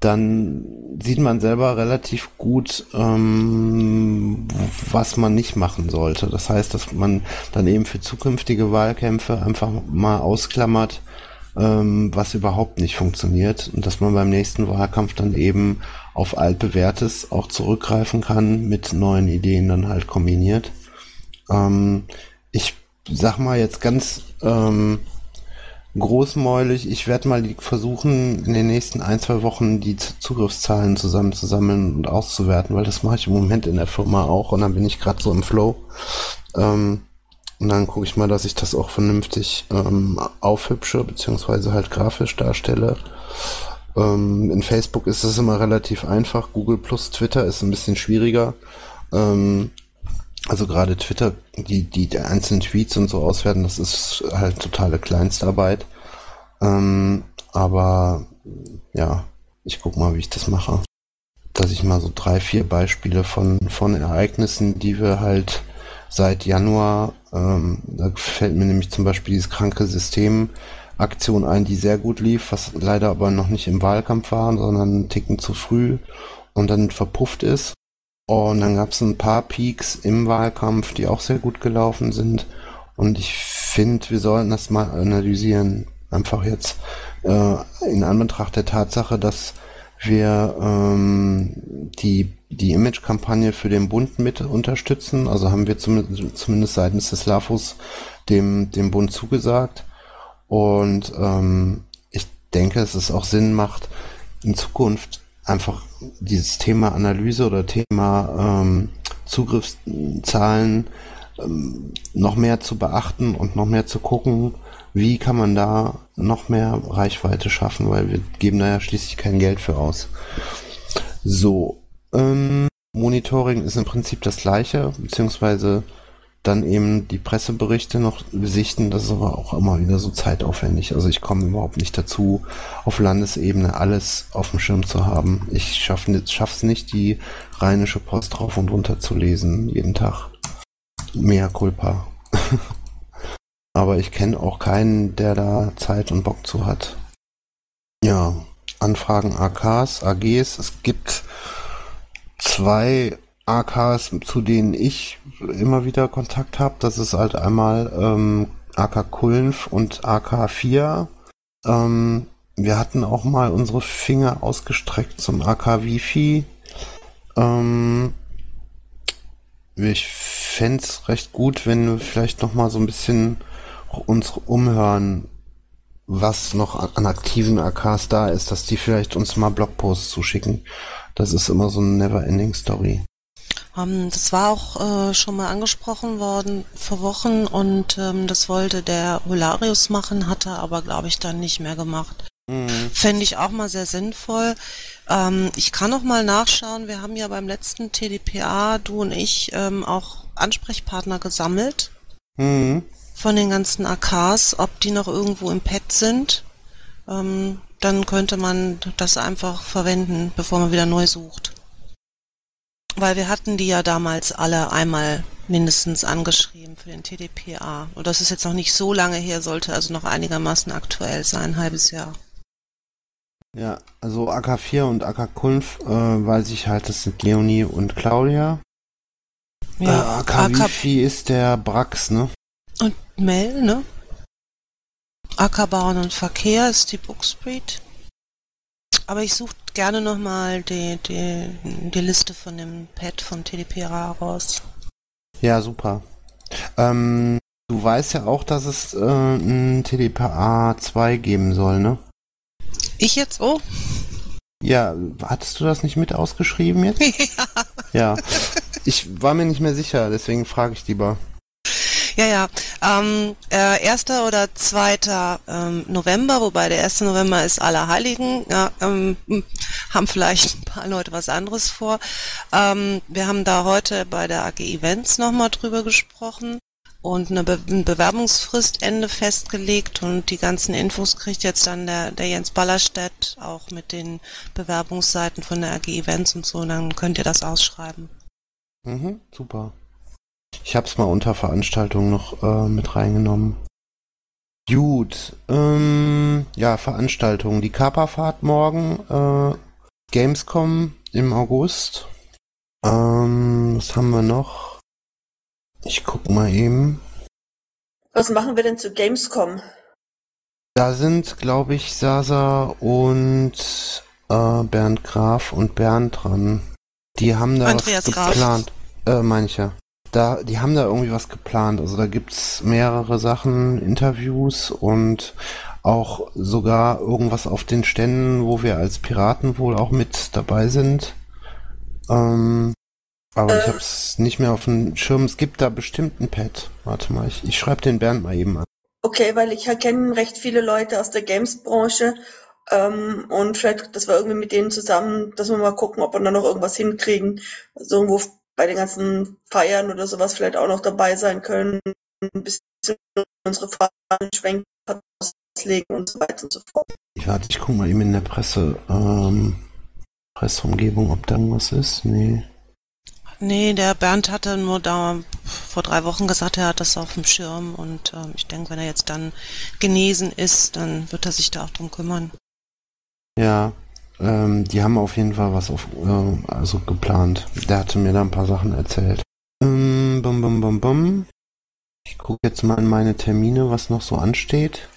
dann sieht man selber relativ gut, ähm, was man nicht machen sollte. Das heißt, dass man dann eben für zukünftige Wahlkämpfe einfach mal ausklammert, ähm, was überhaupt nicht funktioniert und dass man beim nächsten Wahlkampf dann eben auf altbewährtes auch zurückgreifen kann, mit neuen Ideen dann halt kombiniert. Ähm, ich sag mal jetzt ganz ähm, großmäulig, ich werde mal versuchen, in den nächsten ein, zwei Wochen die Zugriffszahlen zusammenzusammeln und auszuwerten, weil das mache ich im Moment in der Firma auch und dann bin ich gerade so im Flow. Ähm, und dann gucke ich mal, dass ich das auch vernünftig ähm, aufhübsche, beziehungsweise halt grafisch darstelle. Ähm, in Facebook ist es immer relativ einfach. Google plus Twitter ist ein bisschen schwieriger. Ähm, also gerade Twitter, die, die, die einzelnen Tweets und so auswerten, das ist halt totale Kleinstarbeit. Ähm, aber ja, ich guck mal, wie ich das mache. Dass ich mal so drei, vier Beispiele von, von Ereignissen, die wir halt seit Januar, ähm, da fällt mir nämlich zum Beispiel dieses kranke System Aktion ein, die sehr gut lief, was leider aber noch nicht im Wahlkampf war, sondern einen Ticken zu früh und dann verpufft ist. Und dann gab es ein paar Peaks im Wahlkampf, die auch sehr gut gelaufen sind. Und ich finde, wir sollten das mal analysieren. Einfach jetzt äh, in Anbetracht der Tatsache, dass wir ähm, die, die Image-Kampagne für den Bund mit unterstützen. Also haben wir zumindest, zumindest seitens des LAFUS dem, dem Bund zugesagt. Und ähm, ich denke, dass es auch Sinn macht, in Zukunft einfach dieses Thema Analyse oder Thema ähm, Zugriffszahlen ähm, noch mehr zu beachten und noch mehr zu gucken, wie kann man da noch mehr Reichweite schaffen, weil wir geben da ja schließlich kein Geld für aus. So, ähm, Monitoring ist im Prinzip das gleiche, beziehungsweise dann eben die Presseberichte noch besichten, das ist aber auch immer wieder so zeitaufwendig. Also ich komme überhaupt nicht dazu, auf Landesebene alles auf dem Schirm zu haben. Ich schaffe es nicht, die rheinische Post drauf und runter zu lesen, jeden Tag. Mea culpa. aber ich kenne auch keinen, der da Zeit und Bock zu hat. Ja, Anfragen AKs, AGs. Es gibt zwei AKs, zu denen ich immer wieder Kontakt habe. Das ist halt einmal ähm, AK Kulnf und AK4. Ähm, wir hatten auch mal unsere Finger ausgestreckt zum AK Wifi. Ähm, ich fände es recht gut, wenn wir vielleicht noch mal so ein bisschen uns umhören, was noch an aktiven AKs da ist, dass die vielleicht uns mal Blogposts zuschicken. Das ist immer so eine never-ending Story. Ähm, das war auch äh, schon mal angesprochen worden vor Wochen und ähm, das wollte der Holarius machen, hatte aber, glaube ich, dann nicht mehr gemacht. Mhm. Fände ich auch mal sehr sinnvoll. Ähm, ich kann noch mal nachschauen. Wir haben ja beim letzten TDPA, du und ich, ähm, auch Ansprechpartner gesammelt Mhm. von den ganzen AKs, ob die noch irgendwo im Pad sind. Ähm, dann könnte man das einfach verwenden, bevor man wieder neu sucht. Weil wir hatten die ja damals alle einmal mindestens angeschrieben für den TDPA. Und das ist jetzt noch nicht so lange her, sollte also noch einigermaßen aktuell sein, ein halbes Jahr. Ja, also AK4 und AK5 äh, weiß ich halt, das sind Leonie und Claudia. äh, AK, AK ist der Brax, ne? und Mel, ne? Ackerbauern und Verkehr ist die Bookspreet. Aber ich suche gerne nochmal die, die, die Liste von dem Pad von TDPA raus. Ja, super. Ähm, du weißt ja auch, dass es äh, ein TDPA 2 geben soll, ne? Ich jetzt? Oh. Ja, hattest du das nicht mit ausgeschrieben jetzt? ja. Ich war mir nicht mehr sicher, deswegen frage ich lieber. Ja, ja. Ähm, äh, 1. oder 2. Ähm, November, wobei der 1. November ist Allerheiligen. Ja, ähm, hm, haben vielleicht ein paar Leute was anderes vor. Ähm, wir haben da heute bei der AG Events nochmal drüber gesprochen und eine, Be eine Bewerbungsfrist Ende festgelegt und die ganzen Infos kriegt jetzt dann der, der Jens Ballerstedt auch mit den Bewerbungsseiten von der AG Events und so. Und dann könnt ihr das ausschreiben. Mhm, super. Ich hab's mal unter Veranstaltungen noch äh, mit reingenommen. Gut, ähm, ja, Veranstaltungen. Die Kaperfahrt morgen, äh, Gamescom im August. Ähm, was haben wir noch? Ich guck mal eben. Was machen wir denn zu Gamescom? Da sind, glaube ich, Sasa und äh, Bernd Graf und Bernd dran. Die haben da Andreas was Graf. geplant. Äh, mancher. Da, die haben da irgendwie was geplant. Also da gibt's mehrere Sachen, Interviews und auch sogar irgendwas auf den Ständen, wo wir als Piraten wohl auch mit dabei sind. Ähm, aber ich Äh. hab's nicht mehr auf dem Schirm. Es gibt da bestimmt ein Pad. Warte mal, ich, ich schreibe den Bernd mal eben an. Okay, weil ich kenne recht viele Leute aus der Games-Branche ähm, und vielleicht, dass wir irgendwie mit denen zusammen, dass wir mal gucken, ob wir da noch irgendwas hinkriegen, also irgendwo bei den ganzen Feiern oder sowas vielleicht auch noch dabei sein können, ein bisschen unsere Fahnen schwenken, auslegen und so weiter und so fort. Ich warte, ich guck mal eben in der Presse, ähm, Presseumgebung, ob da irgendwas ist. Nee. Nee, der Bernd hatte nur da vor drei Wochen gesagt, er hat das auf dem Schirm und ähm, ich denke, wenn er jetzt dann genesen ist, dann wird er sich da auch drum kümmern. Ja, ähm, die haben auf jeden Fall was auf, äh, also geplant. Der hatte mir da ein paar Sachen erzählt. Ähm, bum, bum, bum, bum. Ich gucke jetzt mal in meine Termine, was noch so ansteht.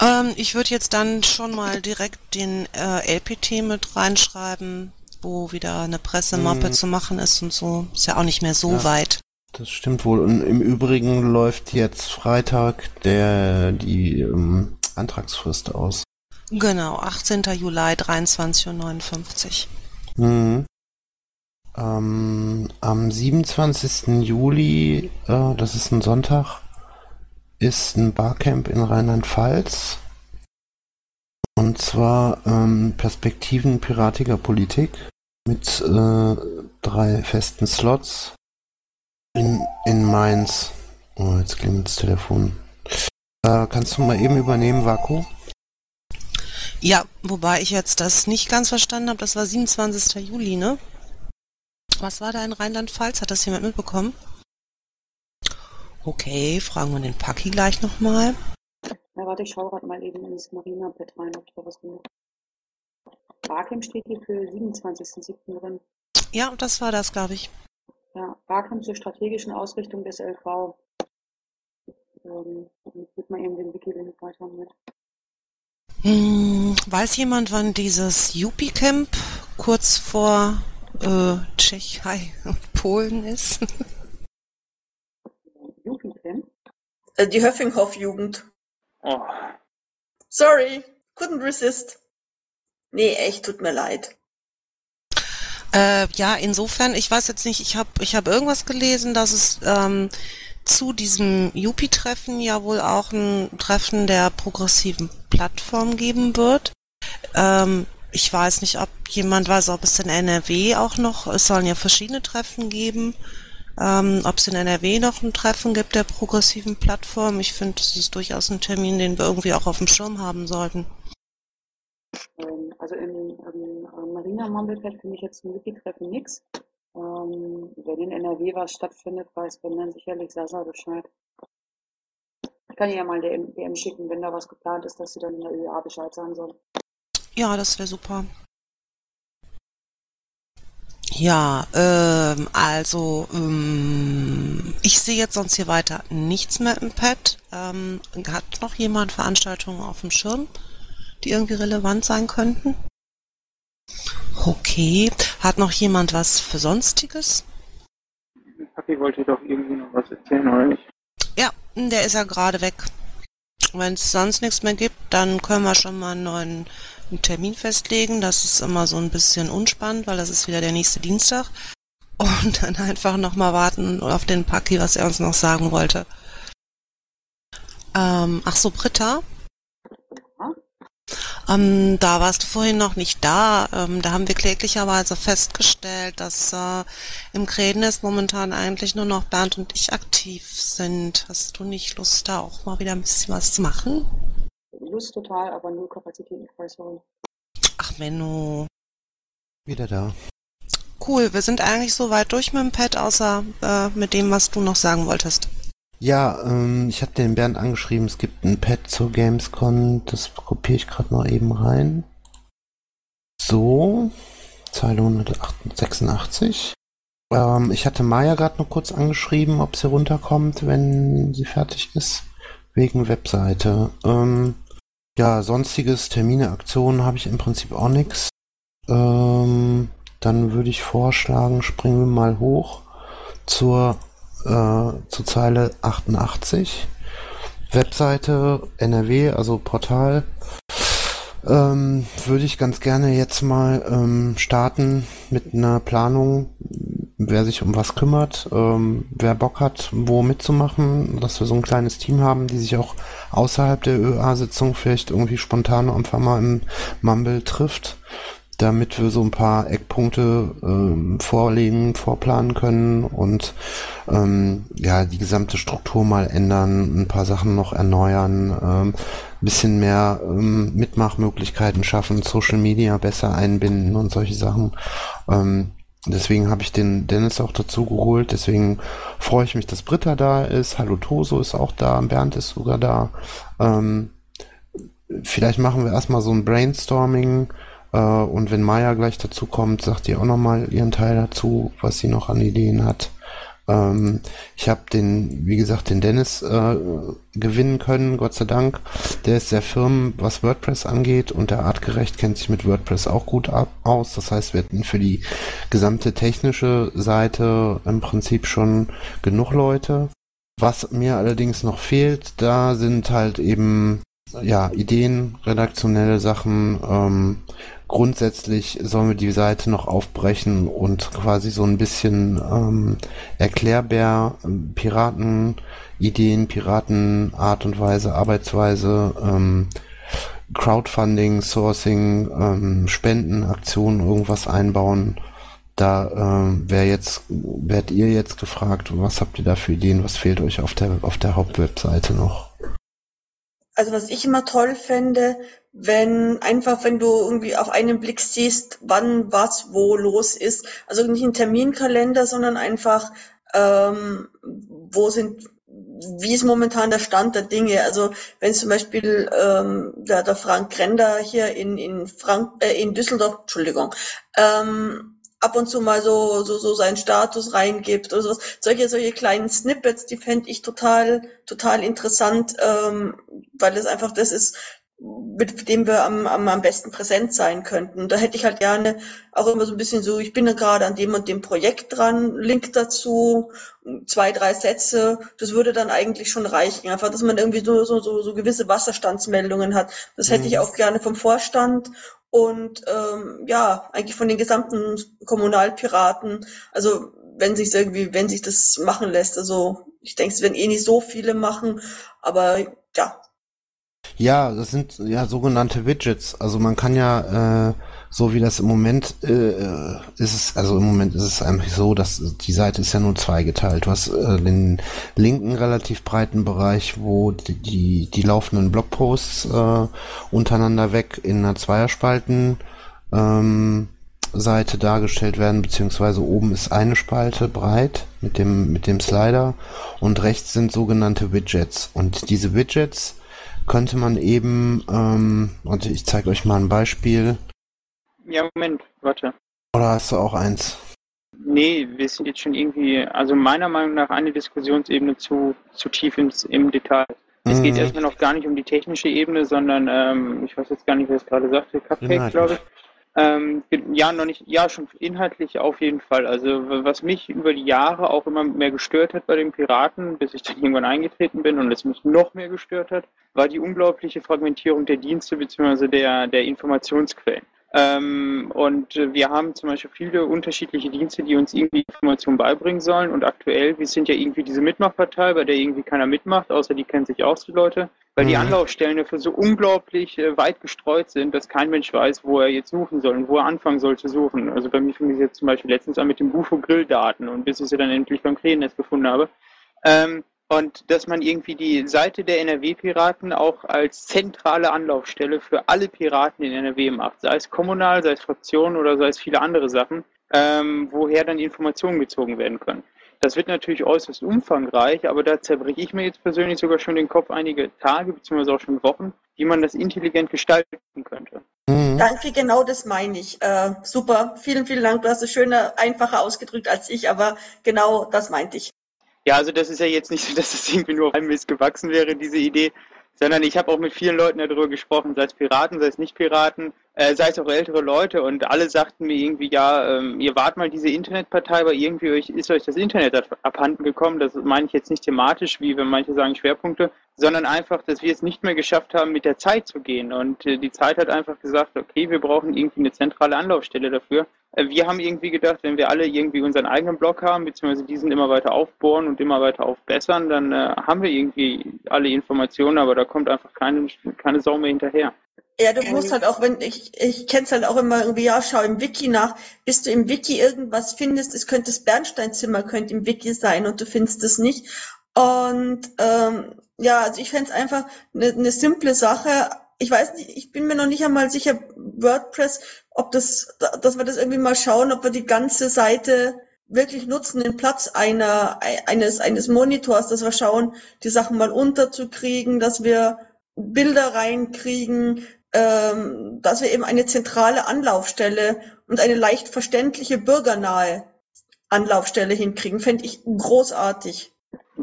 Ähm, ich würde jetzt dann schon mal direkt den äh, LPT mit reinschreiben, wo wieder eine Pressemappe Mhm. zu machen ist und so. Ist ja auch nicht mehr so Ja. weit. Das stimmt wohl. Und im Übrigen läuft jetzt Freitag der die ähm, Antragsfrist aus. Genau, 18. Juli, 23.59 Uhr. Mhm. Ähm, am 27. Juli, äh, das ist ein Sonntag, ist ein Barcamp in Rheinland-Pfalz. Und zwar ähm, Perspektiven piratiger Politik mit äh, drei festen Slots in, in Mainz. Oh, jetzt klingelt das Telefon. Äh, kannst du mal eben übernehmen, Vaku? Ja, wobei ich jetzt das nicht ganz verstanden habe, das war 27. Juli, ne? Was war da in Rheinland-Pfalz? Hat das jemand mitbekommen? Okay, fragen wir den Paki gleich nochmal. Na, warte, ich schaue gerade mal eben ins Marina-Pad rein, ob da was drin. Barcamp steht hier für 27.07. drin. Ja, das war das, glaube ich. Ja, Barcamp zur strategischen Ausrichtung des LV. Ähm, ich gebe mal eben den Wiki-Link weiter mit. Hm, weiß jemand, wann dieses Yupi-Camp kurz vor äh, Tschechei und Polen ist? Jugendcamp? Äh, die Höffinghoff-Jugend. Oh, Sorry, couldn't resist. Nee, echt, tut mir leid. Äh, ja, insofern, ich weiß jetzt nicht, ich habe ich hab irgendwas gelesen, dass es ähm, zu diesem Yupi-Treffen ja wohl auch ein Treffen der progressiven Plattform geben wird. Ähm, ich weiß nicht, ob jemand weiß, ob es in NRW auch noch, es sollen ja verschiedene Treffen geben. ähm, ob es in NRW noch ein Treffen gibt der progressiven Plattform. Ich finde, das ist durchaus ein Termin, den wir irgendwie auch auf dem Schirm haben sollten. Ähm, also im, im äh, Marina Mumblepad finde ich jetzt ein Wiki-Treffen nichts. Ähm, wenn in NRW was stattfindet, weiß wenn dann sicherlich Sasa Bescheid. Ich kann ja mal DM, DM schicken, wenn da was geplant ist, dass sie dann in der ÖA Bescheid sagen soll. Ja, das wäre super. Ja, ähm, also ähm, ich sehe jetzt sonst hier weiter nichts mehr im Pad. Ähm, hat noch jemand Veranstaltungen auf dem Schirm, die irgendwie relevant sein könnten? Okay. Hat noch jemand was für Sonstiges? Papi wollte doch irgendwie noch was erzählen, oder nicht? Ja, der ist ja gerade weg. Wenn es sonst nichts mehr gibt, dann können wir schon mal einen neuen Termin festlegen. Das ist immer so ein bisschen unspannend, weil das ist wieder der nächste Dienstag. Und dann einfach nochmal warten auf den Paki, was er uns noch sagen wollte. Ähm, ach so, Britta, ähm, da warst du vorhin noch nicht da. Ähm, da haben wir kläglicherweise festgestellt, dass äh, im Krähennest momentan eigentlich nur noch Bernd und ich aktiv sind. Hast du nicht Lust, da auch mal wieder ein bisschen was zu machen? Lust total, aber nur Kapazitäten freischalten. Ach, Menno. Wieder da. Cool, wir sind eigentlich so weit durch mit dem Pad, außer äh, mit dem, was du noch sagen wolltest. Ja, ähm, ich hatte den Bernd angeschrieben, es gibt ein Pad zur Gamescom, das kopiere ich gerade mal eben rein. So, Zeile 186. Ähm, ich hatte Maya gerade noch kurz angeschrieben, ob sie runterkommt, wenn sie fertig ist, wegen Webseite. Ähm, ja, sonstiges Termine, Aktionen habe ich im Prinzip auch nichts. Ähm, dann würde ich vorschlagen, springen wir mal hoch zur äh, zu Zeile 88. Webseite NRW, also Portal, ähm, würde ich ganz gerne jetzt mal ähm, starten mit einer Planung, wer sich um was kümmert, ähm, wer Bock hat, wo mitzumachen, dass wir so ein kleines Team haben, die sich auch außerhalb der ÖA-Sitzung vielleicht irgendwie spontan einfach mal im Mumble trifft damit wir so ein paar Eckpunkte ähm, vorlegen, vorplanen können und ähm, ja die gesamte Struktur mal ändern, ein paar Sachen noch erneuern, ähm, bisschen mehr ähm, Mitmachmöglichkeiten schaffen, Social Media besser einbinden und solche Sachen. Ähm, deswegen habe ich den Dennis auch dazu geholt. Deswegen freue ich mich, dass Britta da ist. Hallo Toso ist auch da, Bernd ist sogar da. Ähm, vielleicht machen wir erstmal so ein Brainstorming und wenn Maya gleich dazu kommt, sagt ihr auch nochmal ihren Teil dazu, was sie noch an Ideen hat. Ähm, ich habe den, wie gesagt, den Dennis äh, gewinnen können, Gott sei Dank. Der ist sehr firm, was WordPress angeht und der artgerecht kennt sich mit WordPress auch gut ab, aus. Das heißt, wir hatten für die gesamte technische Seite im Prinzip schon genug Leute. Was mir allerdings noch fehlt, da sind halt eben ja Ideen, redaktionelle Sachen, ähm, grundsätzlich sollen wir die Seite noch aufbrechen und quasi so ein bisschen ähm, erklärbär Piraten Ideen, Piraten Art und Weise, Arbeitsweise, ähm, Crowdfunding, Sourcing, ähm, Spenden, Aktionen, irgendwas einbauen. Da ähm, wäre jetzt, werdet ihr jetzt gefragt, was habt ihr da für Ideen, was fehlt euch auf der auf der Hauptwebseite noch? Also was ich immer toll fände, wenn einfach, wenn du irgendwie auf einen Blick siehst, wann was wo los ist. Also nicht ein Terminkalender, sondern einfach, ähm, wo sind, wie ist momentan der Stand der Dinge? Also wenn zum Beispiel ähm, der, der Frank Grender hier in, in, Frank, äh, in Düsseldorf, Entschuldigung, ähm, ab und zu mal so, so, so seinen Status reingibt oder sowas. Solche, solche kleinen Snippets, die fände ich total, total interessant, ähm, weil es einfach das ist, mit dem wir am, am, am besten präsent sein könnten. Da hätte ich halt gerne auch immer so ein bisschen so, ich bin ja gerade an dem und dem Projekt dran, Link dazu, zwei, drei Sätze, das würde dann eigentlich schon reichen. Einfach, dass man irgendwie so, so, so, so gewisse Wasserstandsmeldungen hat. Das hätte ich mhm. auch gerne vom Vorstand und ähm, ja, eigentlich von den gesamten Kommunalpiraten, also wenn sich irgendwie, wenn sich das machen lässt, also ich denke, es werden eh nicht so viele machen, aber ja. Das sind ja sogenannte Widgets. Also man kann ja, äh, so wie das im Moment äh, ist es, also im Moment ist es einfach so, dass die Seite ist ja nur zweigeteilt. Du hast äh, den linken relativ breiten Bereich, wo die, die, die laufenden Blogposts äh, untereinander weg in einer Zweierspalten ähm, Seite dargestellt werden, beziehungsweise oben ist eine Spalte breit mit dem, mit dem Slider und rechts sind sogenannte Widgets. Und diese Widgets könnte man eben, ähm, und ich zeige euch mal ein Beispiel. Ja, Moment, warte. Oder hast du auch eins? Nee, wir sind jetzt schon irgendwie, also meiner Meinung nach eine Diskussionsebene zu, zu tief ins, im Detail. Es geht Mhm. erstmal noch gar nicht um die technische Ebene, sondern ähm, ich weiß jetzt gar nicht, wer es gerade sagte, Cupcake, glaube ich. Ähm, ja, noch nicht, ja, schon inhaltlich auf jeden Fall. Also was mich über die Jahre auch immer mehr gestört hat bei den Piraten, bis ich dann irgendwann eingetreten bin und es mich noch mehr gestört hat, war die unglaubliche Fragmentierung der Dienste bzw. Der, der Informationsquellen. Ähm, und wir haben zum Beispiel viele unterschiedliche Dienste, die uns irgendwie Informationen beibringen sollen. Und aktuell, wir sind ja irgendwie diese Mitmachpartei, bei der irgendwie keiner mitmacht, außer die kennen sich aus, die Leute. Weil die Mhm. Anlaufstellen dafür so unglaublich äh, weit gestreut sind, dass kein Mensch weiß, wo er jetzt suchen soll und wo er anfangen soll zu suchen. Also bei mir fing es jetzt zum Beispiel letztens an mit den Bufo-Grilldaten und bis ich sie dann endlich beim Krähennetz gefunden habe. Ähm, und dass man irgendwie die Seite der NRW-Piraten auch als zentrale Anlaufstelle für alle Piraten in NRW macht, sei es kommunal, sei es Fraktionen oder sei es viele andere Sachen, ähm, woher dann die Informationen gezogen werden können. Das wird natürlich äußerst umfangreich, aber da zerbreche ich mir jetzt persönlich sogar schon den Kopf einige Tage bzw. auch schon Wochen, wie man das intelligent gestalten könnte. Mhm. Danke, genau das meine ich. Äh, super, vielen, vielen Dank. Du hast es schöner, einfacher ausgedrückt als ich, aber genau das meinte ich. Ja, also das ist ja jetzt nicht so, dass es irgendwie nur auf einem Mist gewachsen wäre, diese Idee, sondern ich habe auch mit vielen Leuten darüber gesprochen, sei es Piraten, sei es nicht Piraten, äh, sei es auch ältere Leute und alle sagten mir irgendwie, ja, ähm, ihr wart mal diese Internetpartei, aber irgendwie euch, ist euch das Internet ab- abhanden gekommen. Das meine ich jetzt nicht thematisch, wie wenn manche sagen Schwerpunkte, sondern einfach, dass wir es nicht mehr geschafft haben, mit der Zeit zu gehen. Und äh, die Zeit hat einfach gesagt, okay, wir brauchen irgendwie eine zentrale Anlaufstelle dafür. Äh, wir haben irgendwie gedacht, wenn wir alle irgendwie unseren eigenen Blog haben, beziehungsweise diesen immer weiter aufbohren und immer weiter aufbessern, dann äh, haben wir irgendwie alle Informationen, aber da kommt einfach keine, keine Sau mehr hinterher. Ja, du musst halt auch, wenn ich, ich kenn's halt auch immer irgendwie, ja, schau im Wiki nach, bis du im Wiki irgendwas findest, es könnte das Bernsteinzimmer könnte im Wiki sein und du findest es nicht. Und ähm, ja, also ich fänd's einfach eine ne simple Sache. Ich weiß nicht, ich bin mir noch nicht einmal sicher, WordPress, ob das, dass wir das irgendwie mal schauen, ob wir die ganze Seite wirklich nutzen, den Platz einer, eines, eines Monitors, dass wir schauen, die Sachen mal unterzukriegen, dass wir Bilder reinkriegen, ähm, dass wir eben eine zentrale Anlaufstelle und eine leicht verständliche, bürgernahe Anlaufstelle hinkriegen, fände ich großartig.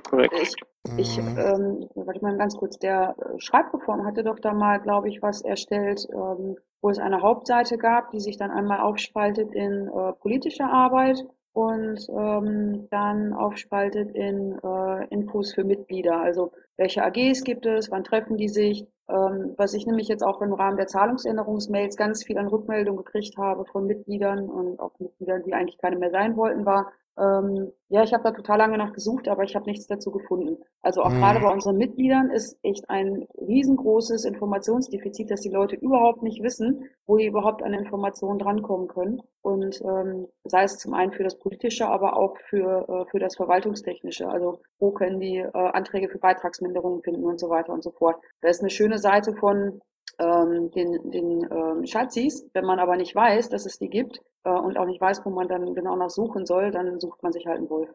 Korrekt. Ich, ich Mhm. ähm, warte mal ganz kurz, der äh, Schreibreform hatte doch da mal, glaube ich, was erstellt, ähm, wo es eine Hauptseite gab, die sich dann einmal aufspaltet in äh, politische Arbeit und ähm, dann aufspaltet in äh, Infos für Mitglieder. Also welche AGs gibt es, wann treffen die sich? Ähm, was ich nämlich jetzt auch im Rahmen der Zahlungsänderungsmails ganz viel an Rückmeldung gekriegt habe von Mitgliedern und auch Mitgliedern, die eigentlich keine mehr sein wollten, war, ähm, ja, ich habe da total lange nach gesucht, aber ich habe nichts dazu gefunden. Also auch Mhm. gerade bei unseren Mitgliedern ist echt ein riesengroßes Informationsdefizit, dass die Leute überhaupt nicht wissen, wo die überhaupt an Informationen drankommen können. Und ähm, sei es zum einen für das Politische, aber auch für, äh, für das Verwaltungstechnische. Also wo können die äh, Anträge für Beitragsminderungen finden und so weiter und so fort. Da ist eine schöne Seite von ähm, den, den ähm, Schatzis. Wenn man aber nicht weiß, dass es die gibt äh, und auch nicht weiß, wo man dann genau nach suchen soll, dann sucht man sich halt einen Wolf.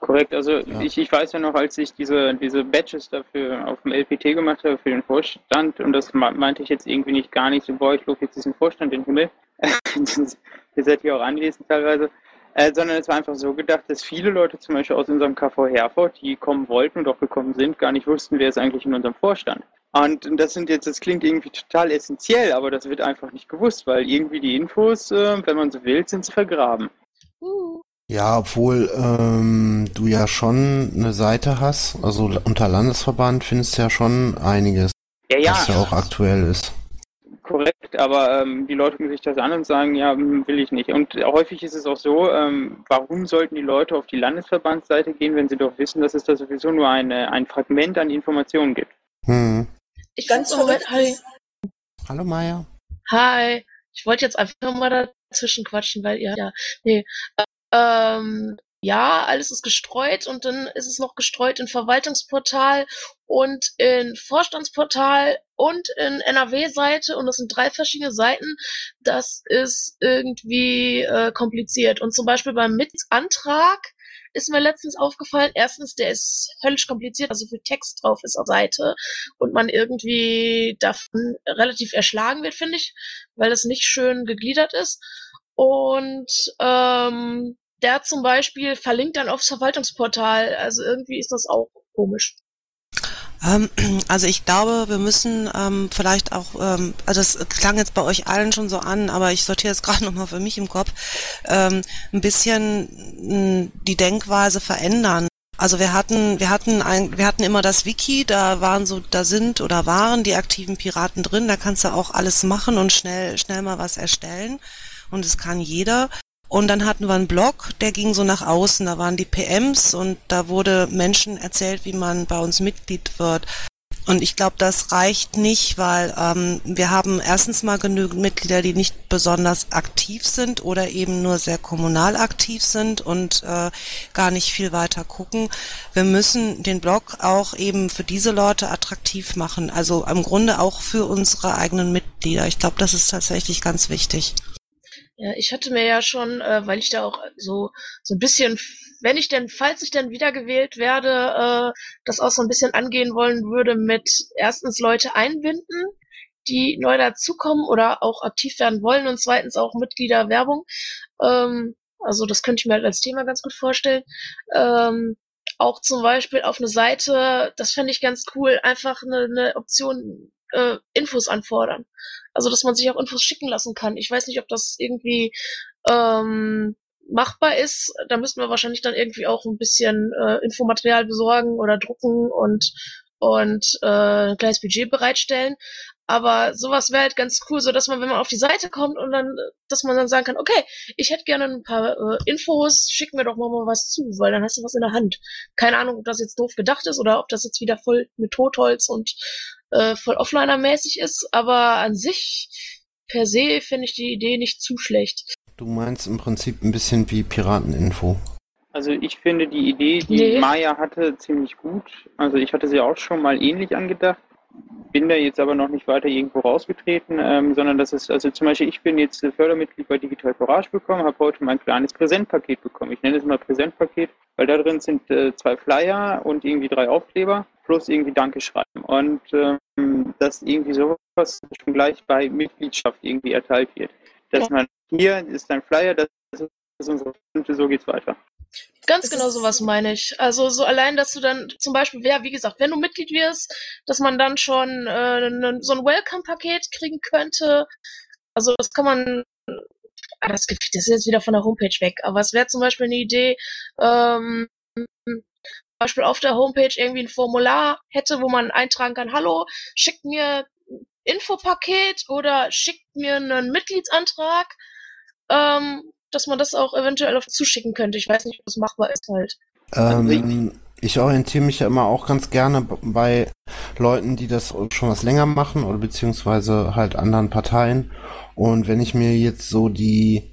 Korrekt, also Ja. ich, ich weiß ja noch, als ich diese, diese Badges dafür auf dem LPT gemacht habe für den Vorstand, und das me- meinte ich jetzt irgendwie nicht gar nicht so, boah, ich lobe jetzt diesen Vorstand in den Himmel, ihr seid hier auch anwesend teilweise, äh, sondern es war einfach so gedacht, dass viele Leute zum Beispiel aus unserem KV Herford, die kommen wollten und auch gekommen sind, gar nicht wussten, wer ist eigentlich in unserem Vorstand. Und das sind jetzt, das klingt irgendwie total essentiell, aber das wird einfach nicht gewusst, weil irgendwie die Infos, äh, wenn man so will, sind sie vergraben. Ja, obwohl ähm, du ja schon eine Seite hast, also unter Landesverband findest du ja schon einiges, Ja, ja, was ja auch aktuell ist. Korrekt, aber ähm, die Leute gucken sich das an und sagen, ja, hm, will ich nicht. Und häufig ist es auch so, ähm, warum sollten die Leute auf die Landesverbandsseite gehen, wenn sie doch wissen, dass es da sowieso nur eine, ein Fragment an Informationen gibt? Hm. Ich Ganz im Moment, hi. Hallo Maya. Hi. Ich wollte jetzt einfach mal dazwischen quatschen, weil ihr, ja, nee. Ähm, ja, alles ist gestreut und dann ist es noch gestreut in Verwaltungsportal und in Vorstandsportal und in NRW-Seite und das sind drei verschiedene Seiten. Das ist irgendwie äh, kompliziert. Und zum Beispiel beim Mitantrag ist mir letztens aufgefallen, erstens, der ist höllisch kompliziert, also viel Text drauf ist auf Seite und man irgendwie davon relativ erschlagen wird, finde ich, weil das nicht schön gegliedert ist. Und ähm, der zum Beispiel verlinkt dann aufs Verwaltungsportal. Also irgendwie ist das auch komisch. Ähm, also ich glaube, wir müssen ähm, vielleicht auch, ähm, also das klang jetzt bei euch allen schon so an, aber ich sortiere es gerade nochmal für mich im Kopf, ähm, ein bisschen mh, die Denkweise verändern. Also wir hatten, wir hatten ein, wir hatten immer das Wiki, da waren so, da sind oder waren die aktiven Piraten drin, da kannst du auch alles machen und schnell, schnell mal was erstellen. Und es kann jeder. Und dann hatten wir einen Blog, der ging so nach außen, da waren die PMs und da wurde Menschen erzählt, wie man bei uns Mitglied wird. Und ich glaube, das reicht nicht, weil ähm, wir haben erstens mal genügend Mitglieder, die nicht besonders aktiv sind oder eben nur sehr kommunal aktiv sind und äh, gar nicht viel weiter gucken. Wir müssen den Blog auch eben für diese Leute attraktiv machen, also im Grunde auch für unsere eigenen Mitglieder. Ich glaube, das ist tatsächlich ganz wichtig. Ja, ich hatte mir ja schon, äh, weil ich da auch so so ein bisschen, wenn ich denn, falls ich dann wiedergewählt werde, äh, das auch so ein bisschen angehen wollen würde mit erstens Leute einbinden, die neu dazukommen oder auch aktiv werden wollen und zweitens auch Mitgliederwerbung. Ähm, also das könnte ich mir halt als Thema ganz gut vorstellen. Ähm, auch zum Beispiel auf eine Seite, das fände ich ganz cool, einfach eine, eine Option äh, Infos anfordern. Also, dass man sich auch Infos schicken lassen kann. Ich weiß nicht, ob das irgendwie ähm, machbar ist. Da müssten wir wahrscheinlich dann irgendwie auch ein bisschen äh, Infomaterial besorgen oder drucken und und äh, ein kleines Budget bereitstellen. Aber sowas wäre halt ganz cool, so dass man, wenn man auf die Seite kommt und dann, dass man dann sagen kann, okay, ich hätte gerne ein paar äh, Infos, schick mir doch mal, mal was zu, weil dann hast du was in der Hand. Keine Ahnung, ob das jetzt doof gedacht ist oder ob das jetzt wieder voll mit Totholz und äh, voll Offliner-mäßig ist, aber an sich per se finde ich die Idee nicht zu schlecht. Du meinst im Prinzip ein bisschen wie Pirateninfo. Also ich finde die Idee, die Nee. Maya hatte, ziemlich gut. Also ich hatte sie auch schon mal ähnlich angedacht, bin da jetzt aber noch nicht weiter irgendwo rausgetreten, ähm, sondern das ist, also zum Beispiel ich bin jetzt Fördermitglied bei Digital Courage bekommen, habe heute mein kleines Präsentpaket bekommen. Ich nenne es mal Präsentpaket, weil da drin sind äh, zwei Flyer und irgendwie drei Aufkleber plus irgendwie Danke schreiben. Und ähm, dass irgendwie sowas schon gleich bei Mitgliedschaft irgendwie erteilt wird. Dass Ja. man hier ist ein Flyer, das ist unsere Punkte, so geht's weiter. Ganz Es genau sowas meine ich. Also so allein, dass du dann zum Beispiel, ja, wie gesagt, wenn du Mitglied wirst, dass man dann schon äh, ne, so ein Welcome-Paket kriegen könnte. Also das kann man, ah, das, das ist jetzt wieder von der Homepage weg, aber es wäre zum Beispiel eine Idee, ähm, zum Beispiel auf der Homepage irgendwie ein Formular hätte, wo man eintragen kann, hallo, schickt mir ein Infopaket oder schickt mir einen Mitgliedsantrag. Ähm, dass man das auch eventuell auf zuschicken könnte. Ich weiß nicht, ob das machbar ist halt. Ähm, ich orientiere mich ja immer auch ganz gerne bei Leuten, die das schon was länger machen oder beziehungsweise halt anderen Parteien. Und wenn ich mir jetzt so die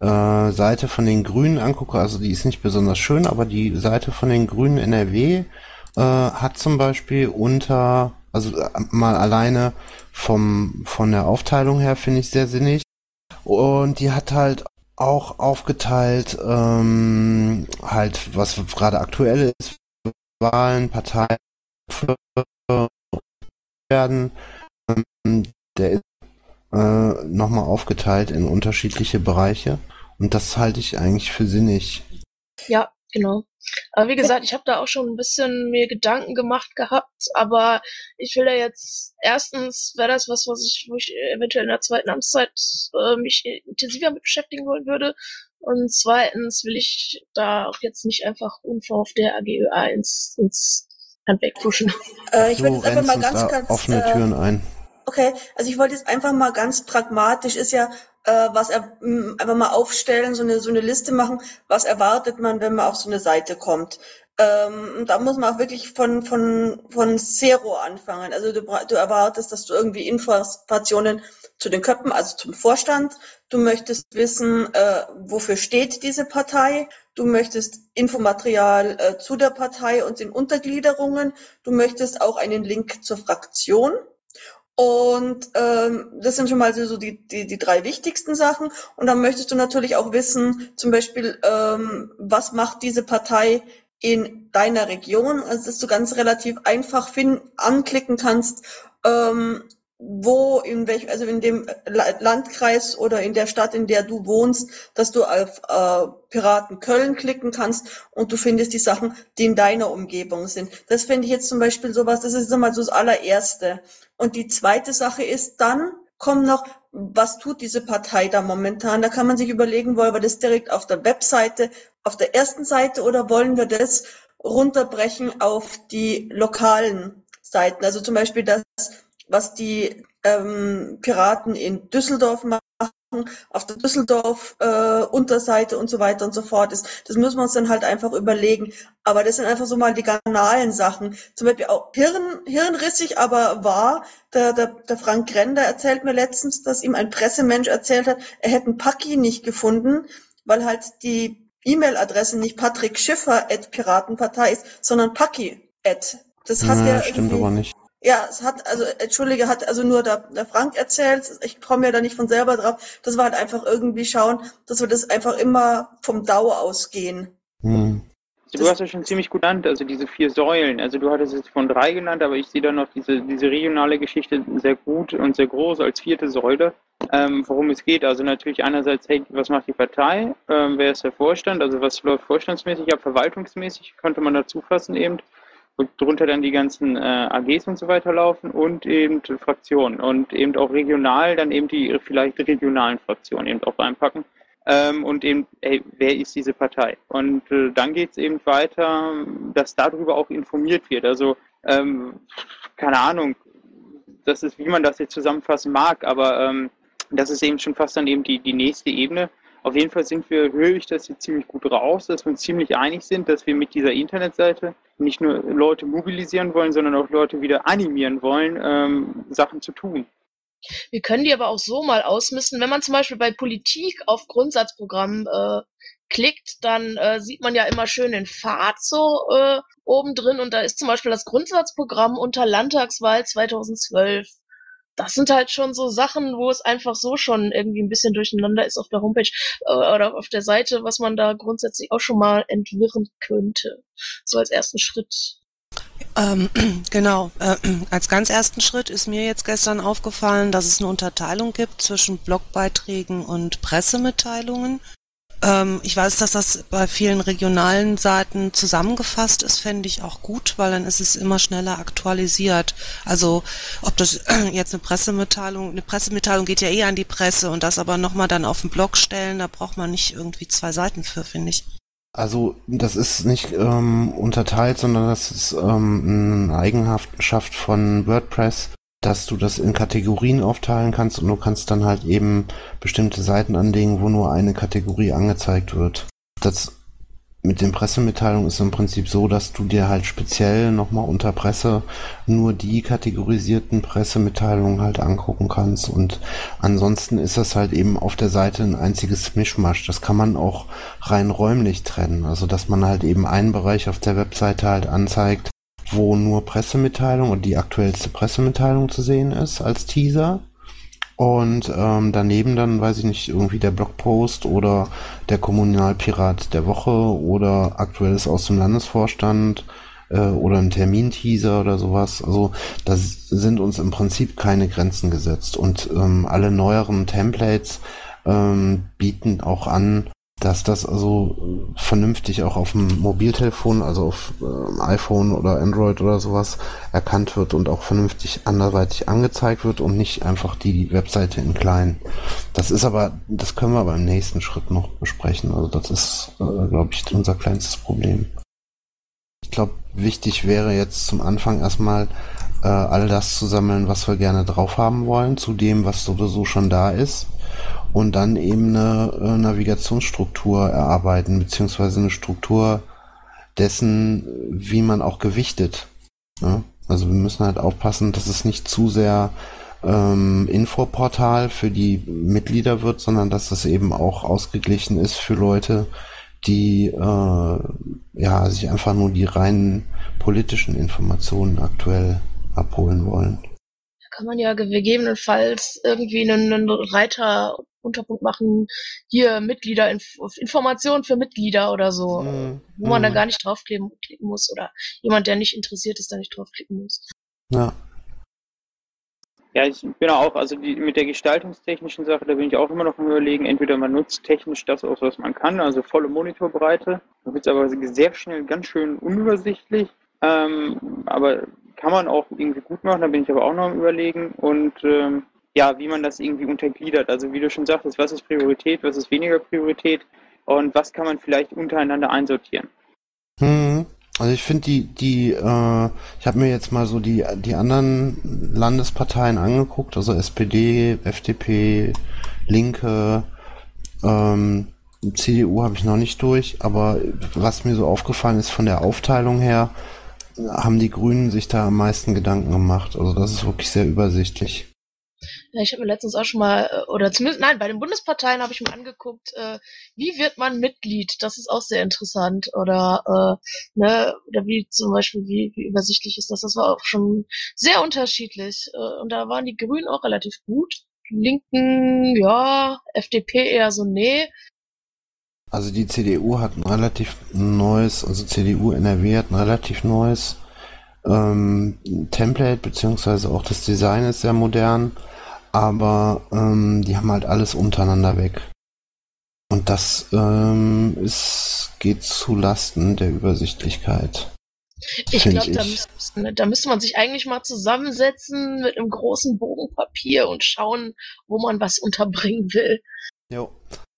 äh, Seite von den Grünen angucke, also die ist nicht besonders schön, aber die Seite von den Grünen NRW äh, hat zum Beispiel unter, also äh, mal alleine vom von der Aufteilung her finde ich sehr sinnig. Und die hat halt auch aufgeteilt, ähm, halt, was gerade aktuell ist, Wahlen, Parteien werden. Ähm, der ist äh, nochmal aufgeteilt in unterschiedliche Bereiche. Und das halte ich eigentlich für sinnig. Ja, genau. Aber wie gesagt, ich habe da auch schon ein bisschen mir Gedanken gemacht gehabt, aber ich will da jetzt erstens wäre das was, was ich, wo ich eventuell in der zweiten Amtszeit äh, mich intensiver mit beschäftigen wollen würde. Und zweitens will ich da auch jetzt nicht einfach unverhofft der AGÖA ins, ins Handwerk pushen. Äh, ich würde jetzt einfach mal ganz, ganz offene äh, Türen ein. Okay, also ich wollte jetzt einfach mal ganz pragmatisch, ist ja, äh, was er, mh, einfach mal aufstellen, so eine, so eine Liste machen, was erwartet man, wenn man auf so eine Seite kommt. Ähm, da muss man auch wirklich von, von, von Zero anfangen. Also du, du erwartest, dass du irgendwie Informationen zu den Köpfen, also zum Vorstand. Du möchtest wissen, äh, wofür steht diese Partei. Du möchtest Infomaterial äh, zu der Partei und den Untergliederungen. Du möchtest auch einen Link zur Fraktion. Und ähm, das sind schon mal so die, die, die drei wichtigsten Sachen. Und dann möchtest du natürlich auch wissen, zum Beispiel, ähm, was macht diese Partei in deiner Region, also dass du ganz relativ einfach finden, anklicken kannst, ähm, wo, in welchem, also in dem Landkreis oder in der Stadt, in der du wohnst, dass du auf äh, Piraten Köln klicken kannst und du findest die Sachen, die in deiner Umgebung sind. Das finde ich jetzt zum Beispiel sowas, das ist immer so das allererste. Und die zweite Sache ist dann, kommt noch, was tut diese Partei da momentan? Da kann man sich überlegen, wollen wir das direkt auf der Webseite, auf der ersten Seite oder wollen wir das runterbrechen auf die lokalen Seiten? Also zum Beispiel das, was die ähm, Piraten in Düsseldorf machen, auf der Düsseldorf-Unterseite äh, und so weiter und so fort ist. Das müssen wir uns dann halt einfach überlegen. Aber das sind einfach so mal die banalen Sachen. Zum Beispiel auch Hirn, hirnrissig, aber wahr. Der, der, der Frank Grender erzählt mir letztens, dass ihm ein Pressemensch erzählt hat, er hätte einen Paki nicht gefunden, weil halt die E-Mail-Adresse nicht Patrick Schiffer at Piratenpartei ist, sondern Paki at. Das hat ja, er stimmt aber nicht. Ja, es hat, also, entschuldige, hat also nur der, der Frank erzählt, ich komme ja da nicht von selber drauf, dass wir halt einfach irgendwie schauen, dass wir das einfach immer vom DAO ausgehen. Hm. Du hast ja schon ziemlich gut genannt, also diese vier Säulen. Also du hattest jetzt von drei genannt, aber ich sehe da noch diese, diese regionale Geschichte sehr gut und sehr groß als vierte Säule, ähm, worum es geht. Also natürlich einerseits, hey, was macht die Partei? Ähm, wer ist der Vorstand? Also was läuft vorstandsmäßig ab, verwaltungsmäßig, könnte man dazu fassen eben drunter dann die ganzen äh, AGs und so weiter laufen und eben Fraktionen und eben auch regional dann eben die vielleicht regionalen Fraktionen eben auch reinpacken ähm, und eben, ey, wer ist diese Partei? Und äh, dann geht es eben weiter, dass darüber auch informiert wird. Also, ähm, keine Ahnung, das ist, wie man das jetzt zusammenfassen mag, aber ähm, das ist eben schon fast dann eben die, die nächste Ebene, auf jeden Fall sind wir, höre ich das jetzt ziemlich gut raus, dass wir uns ziemlich einig sind, dass wir mit dieser Internetseite nicht nur Leute mobilisieren wollen, sondern auch Leute wieder animieren wollen, ähm, Sachen zu tun. Wir können die aber auch so mal ausmisten. Wenn man zum Beispiel bei Politik auf Grundsatzprogramm äh, klickt, dann äh, sieht man ja immer schön den Pfad so äh, oben drin und da ist zum Beispiel das Grundsatzprogramm unter Landtagswahl 2012 das sind halt schon so Sachen, wo es einfach so schon irgendwie ein bisschen durcheinander ist auf der Homepage äh, oder auf der Seite, was man da grundsätzlich auch schon mal entwirren könnte. So als ersten Schritt. Ähm, genau. Äh, als ganz ersten Schritt ist mir jetzt gestern aufgefallen, dass es eine Unterteilung gibt zwischen Blogbeiträgen und Pressemitteilungen. Ähm, ich weiß, dass das bei vielen regionalen Seiten zusammengefasst ist, fände ich auch gut, weil dann ist es immer schneller aktualisiert. Also ob das jetzt eine Pressemitteilung, eine Pressemitteilung geht ja eh an die Presse und das aber nochmal dann auf den Blog stellen, da braucht man nicht irgendwie zwei Seiten für, finde ich. Also das ist nicht ähm, unterteilt, sondern das ist ähm, eine Eigenschaft von WordPress, dass du das in Kategorien aufteilen kannst und du kannst dann halt eben bestimmte Seiten anlegen, wo nur eine Kategorie angezeigt wird. Das mit den Pressemitteilungen ist im Prinzip so, dass du dir halt speziell nochmal unter Presse nur die kategorisierten Pressemitteilungen halt angucken kannst und ansonsten ist das halt eben auf der Seite ein einziges Mischmasch. Das kann man auch rein räumlich trennen, also dass man halt eben einen Bereich auf der Webseite halt anzeigt, wo nur Pressemitteilung und die aktuellste Pressemitteilung zu sehen ist als Teaser. Und ähm, daneben dann, weiß ich nicht, irgendwie der Blogpost oder der Kommunalpirat der Woche oder aktuelles aus dem Landesvorstand äh, oder ein Terminteaser oder sowas. Also da sind uns im Prinzip keine Grenzen gesetzt. Und ähm, alle neueren Templates ähm, bieten auch an, dass das also vernünftig auch auf dem Mobiltelefon, also auf äh, iPhone oder Android oder sowas erkannt wird und auch vernünftig anderweitig angezeigt wird und nicht einfach die Webseite in klein. Das ist aber, das können wir beim nächsten Schritt noch besprechen. Also das ist, äh, glaube ich, unser kleinstes Problem. Ich glaube, wichtig wäre jetzt zum Anfang erstmal äh, all das zu sammeln, was wir gerne drauf haben wollen, zu dem, was sowieso schon da ist und dann eben eine äh, Navigationsstruktur erarbeiten, beziehungsweise eine Struktur, dessen, wie man auch gewichtet. Ne? Also wir müssen halt aufpassen, dass es nicht zu sehr ähm, Infoportal für die Mitglieder wird, sondern dass es eben auch ausgeglichen ist für Leute, die äh, ja sich einfach nur die reinen politischen Informationen aktuell abholen wollen. Da kann man ja gegebenenfalls irgendwie einen, einen Reiter Unterpunkt machen, hier Mitglieder, Informationen für Mitglieder oder so, mhm. wo man da mhm. gar nicht draufklicken muss oder jemand, der nicht interessiert ist, da nicht draufklicken muss. Ja. Ja, ich bin auch, also die, mit der gestaltungstechnischen Sache, da bin ich auch immer noch am überlegen, entweder man nutzt technisch das aus, was man kann, also volle Monitorbreite, dann wird es aber sehr schnell ganz schön unübersichtlich, ähm, aber kann man auch irgendwie gut machen, da bin ich aber auch noch am überlegen und ähm, ja, wie man das irgendwie untergliedert. Also wie du schon sagtest, was ist Priorität, was ist weniger Priorität und was kann man vielleicht untereinander einsortieren. Hm. Also ich finde die, die, äh, ich habe mir jetzt mal so die, die anderen Landesparteien angeguckt, also SPD, FDP, Linke, ähm, CDU habe ich noch nicht durch, aber was mir so aufgefallen ist von der Aufteilung her, haben die Grünen sich da am meisten Gedanken gemacht. Also das ist wirklich sehr übersichtlich. Ja, ich habe mir letztens auch schon mal, äh, oder zumindest, nein, bei den Bundesparteien habe ich mir angeguckt, äh, wie wird man Mitglied? Das ist auch sehr interessant. Oder, äh, ne, oder wie zum Beispiel, wie, wie übersichtlich ist das? Das war auch schon sehr unterschiedlich. Äh, und da waren die Grünen auch relativ gut. Die Linken, ja, FDP eher so, nee. Also die CDU hat ein relativ neues, also CDU NRW hat ein relativ neues ähm, Template, beziehungsweise auch das Design ist sehr modern aber ähm, die haben halt alles untereinander weg. Und das ähm, ist, geht zu Lasten der Übersichtlichkeit. Ich glaube, da, müsste, da müsste man sich eigentlich mal zusammensetzen mit einem großen Bogen Papier und schauen, wo man was unterbringen will. Jo.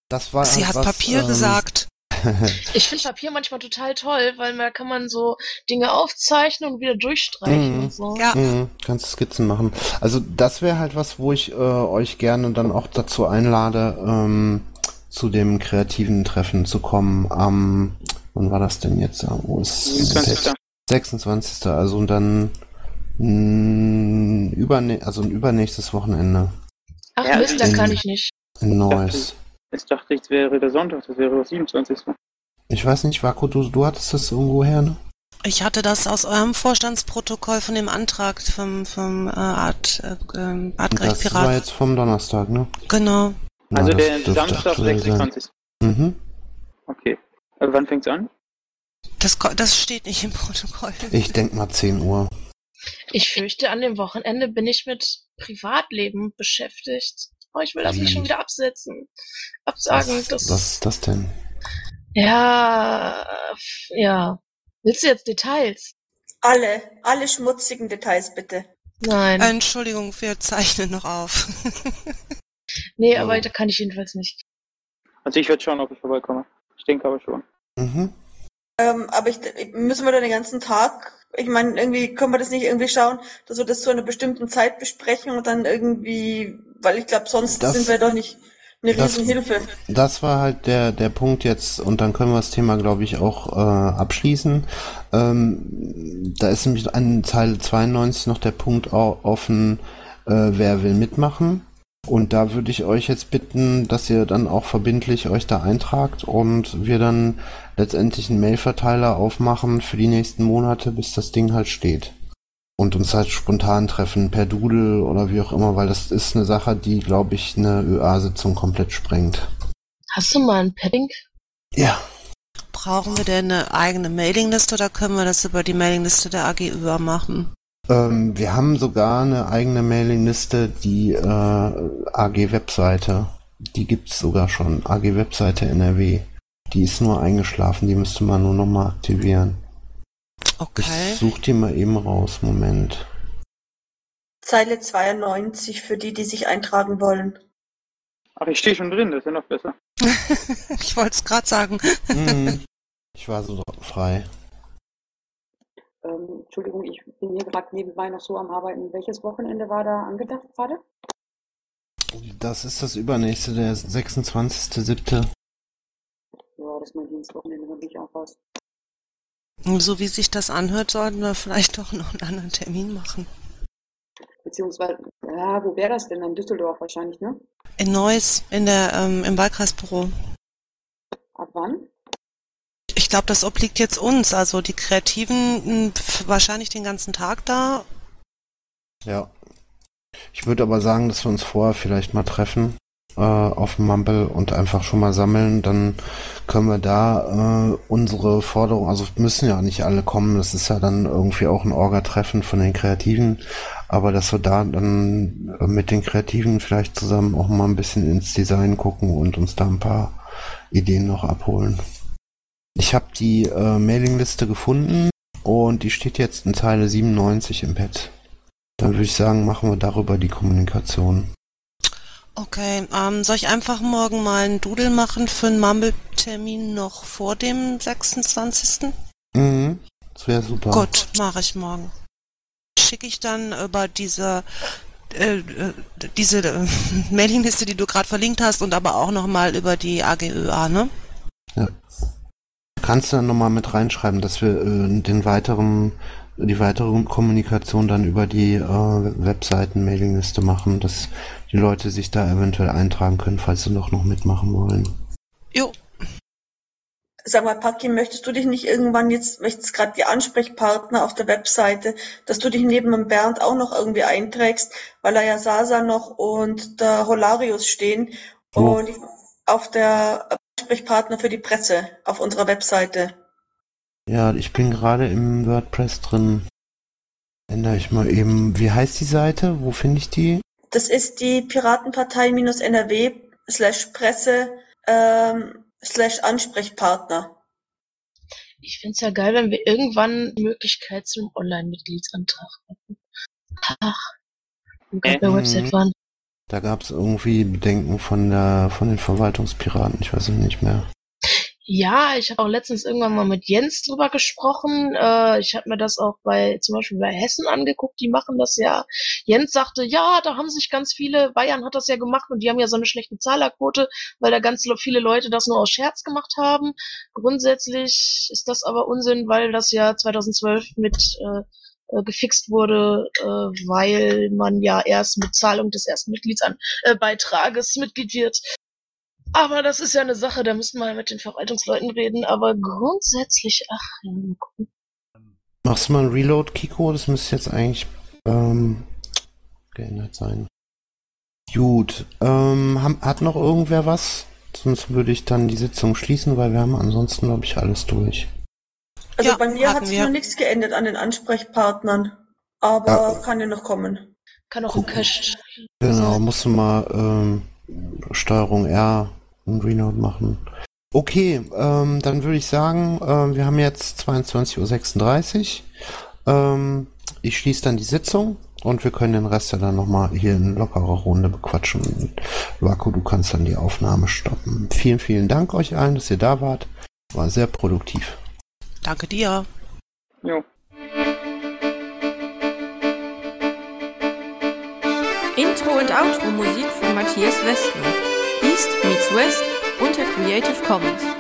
Das war Sie hat was, Papier ähm, gesagt. ich finde Papier manchmal total toll, weil da kann man so Dinge aufzeichnen und wieder durchstreichen mhm. und so. Ja. Mhm. Kannst Skizzen machen. Also das wäre halt was, wo ich äh, euch gerne dann auch dazu einlade, ähm, zu dem kreativen Treffen zu kommen am, wann war das denn jetzt? Wo ist 26. 26. Also und dann mh, überne also ein übernächstes Wochenende. Ach ja, Mist, da kann ich nicht. Ein neues. Ich dachte, es wäre der Sonntag, das wäre der 27. Ich weiß nicht, Vako, du, du hattest das irgendwo her, ne? Ich hatte das aus eurem Vorstandsprotokoll von dem Antrag vom, vom äh, Art, äh, ähm, Artgerecht Pirat. Das war jetzt vom Donnerstag, ne? Genau. Na, also der Samstag, 26. Mhm. Okay. Aber wann fängt's an? Das, das steht nicht im Protokoll. Ich denk mal 10 Uhr. Ich fürchte, an dem Wochenende bin ich mit Privatleben beschäftigt. Oh, ich will das nicht schon wieder absetzen. Absagen. Was, das, was ist das denn? Ja, ja. Willst du jetzt Details? Alle, alle schmutzigen Details bitte. Nein. Entschuldigung, wir zeichnen noch auf. nee, aber oh. da kann ich jedenfalls nicht. Also ich werde schauen, ob ich vorbeikomme. Ich denke aber schon. Mhm. Ähm, aber ich, müssen wir dann den ganzen Tag, ich meine, irgendwie können wir das nicht irgendwie schauen, dass wir das zu einer bestimmten Zeit besprechen und dann irgendwie, weil ich glaube, sonst das, sind wir doch nicht eine Riesenhilfe. Das, das war halt der, der Punkt jetzt und dann können wir das Thema, glaube ich, auch äh, abschließen. Ähm, da ist nämlich an Zeile 92 noch der Punkt offen, äh, wer will mitmachen. Und da würde ich euch jetzt bitten, dass ihr dann auch verbindlich euch da eintragt und wir dann letztendlich einen Mailverteiler aufmachen für die nächsten Monate, bis das Ding halt steht. Und uns halt spontan treffen per Doodle oder wie auch immer, weil das ist eine Sache, die, glaube ich, eine ÖA-Sitzung komplett sprengt. Hast du mal ein Padding? Ja. Brauchen wir denn eine eigene Mailingliste oder können wir das über die Mailingliste der AG ÖA machen? Ähm, wir haben sogar eine eigene Mailingliste, die äh, AG-Webseite. Die gibt's sogar schon. AG-Webseite NRW. Die ist nur eingeschlafen, die müsste man nur nochmal aktivieren. Okay. Ich such die mal eben raus, Moment. Zeile 92 für die, die sich eintragen wollen. Ach, ich stehe schon drin, das ist ja noch besser. ich wollte es gerade sagen. Mhm. Ich war so frei. Ähm, Entschuldigung, ich bin hier gerade nebenbei noch so am Arbeiten. Welches Wochenende war da angedacht gerade? Das ist das übernächste, der 26.07. Ja, das ist mein Dienstwochenende, dann bin ich auch raus. So wie sich das anhört, sollten wir vielleicht doch noch einen anderen Termin machen. Beziehungsweise, ja, wo wäre das denn? In Düsseldorf wahrscheinlich, ne? In Neuss, in der, ähm, im Wahlkreisbüro. Ab wann? Glaube, das obliegt jetzt uns. Also die Kreativen mh, wahrscheinlich den ganzen Tag da. Ja. Ich würde aber sagen, dass wir uns vorher vielleicht mal treffen äh, auf Mumble und einfach schon mal sammeln. Dann können wir da äh, unsere Forderung, also müssen ja nicht alle kommen, das ist ja dann irgendwie auch ein Orga-Treffen von den Kreativen, aber dass wir da dann äh, mit den Kreativen vielleicht zusammen auch mal ein bisschen ins Design gucken und uns da ein paar Ideen noch abholen. Ich habe die äh, Mailingliste gefunden und die steht jetzt in Zeile 97 im Pad. Dann würde ich sagen, machen wir darüber die Kommunikation. Okay, ähm, soll ich einfach morgen mal einen Doodle machen für einen Mumble-Termin noch vor dem 26.? Mhm, das wäre super. Gut, mache ich morgen. Schicke ich dann über diese äh, äh, diese äh, Mailingliste, die du gerade verlinkt hast und aber auch nochmal über die AGÖA, ne? Ja. Kannst du dann nochmal mit reinschreiben, dass wir äh, den weiteren, die weitere Kommunikation dann über die äh, Webseiten-Mailingliste machen, dass die Leute sich da eventuell eintragen können, falls sie doch noch mitmachen wollen. Jo, Sag mal, Paki, möchtest du dich nicht irgendwann jetzt, möchtest gerade die Ansprechpartner auf der Webseite, dass du dich neben dem Bernd auch noch irgendwie einträgst, weil da ja Sasa noch und der Holarius stehen Oh. und auf der Ansprechpartner für die Presse auf unserer Webseite. Ja, ich bin gerade im WordPress drin. Ändere ich mal eben. Wie heißt die Seite? Wo finde ich die? Das ist die Piratenpartei-NRW slash Presse ähm, slash Ansprechpartner. Ich find's ja geil, wenn wir irgendwann die Möglichkeit zum Online-Mitgliedsantrag hätten. Ach, wir bei der Mhm. Website waren. Da gab es irgendwie Bedenken von der von den Verwaltungspiraten. Ich weiß es nicht mehr. Ja, ich habe auch letztens irgendwann mal mit Jens drüber gesprochen. Äh, ich habe mir das auch bei zum Beispiel bei Hessen angeguckt, die machen das ja. Jens sagte, ja, da haben sich ganz viele, Bayern hat das ja gemacht und die haben ja so eine schlechte Zahlerquote, weil da ganz viele Leute das nur aus Scherz gemacht haben. Grundsätzlich ist das aber Unsinn, weil das ja 2012 mit äh, äh, gefixt wurde, äh, weil man ja erst mit Zahlung des ersten Mitgliedsan äh, Mitglied wird. Aber das ist ja eine Sache, da müssen wir mal mit den Verwaltungsleuten reden. Aber grundsätzlich, ach, ja, mal. Machst du mal ein Reload, Kiko? Das müsste jetzt eigentlich ähm, geändert sein. Gut. Ähm, ham- hat noch irgendwer was? Sonst würde ich dann die Sitzung schließen, weil wir haben ansonsten, glaube ich, alles durch. Also Ja, bei mir hat sich wir. noch nichts geändert an den Ansprechpartnern, aber Ja. kann ja noch kommen. Kann auch im Gucken. Cache. Genau, musst du mal ähm, Steuerung R und Reload machen. Okay, ähm, dann würde ich sagen, ähm, wir haben jetzt 22.36 Uhr. Ähm, ich schließe dann die Sitzung und wir können den Rest ja dann nochmal hier in lockerer Runde bequatschen. Und Vaku, du kannst dann die Aufnahme stoppen. Vielen, vielen Dank euch allen, dass ihr da wart. War sehr produktiv. Danke dir. Jo. Intro und Outro Musik von Matthias Westner. East meets West unter Creative Commons.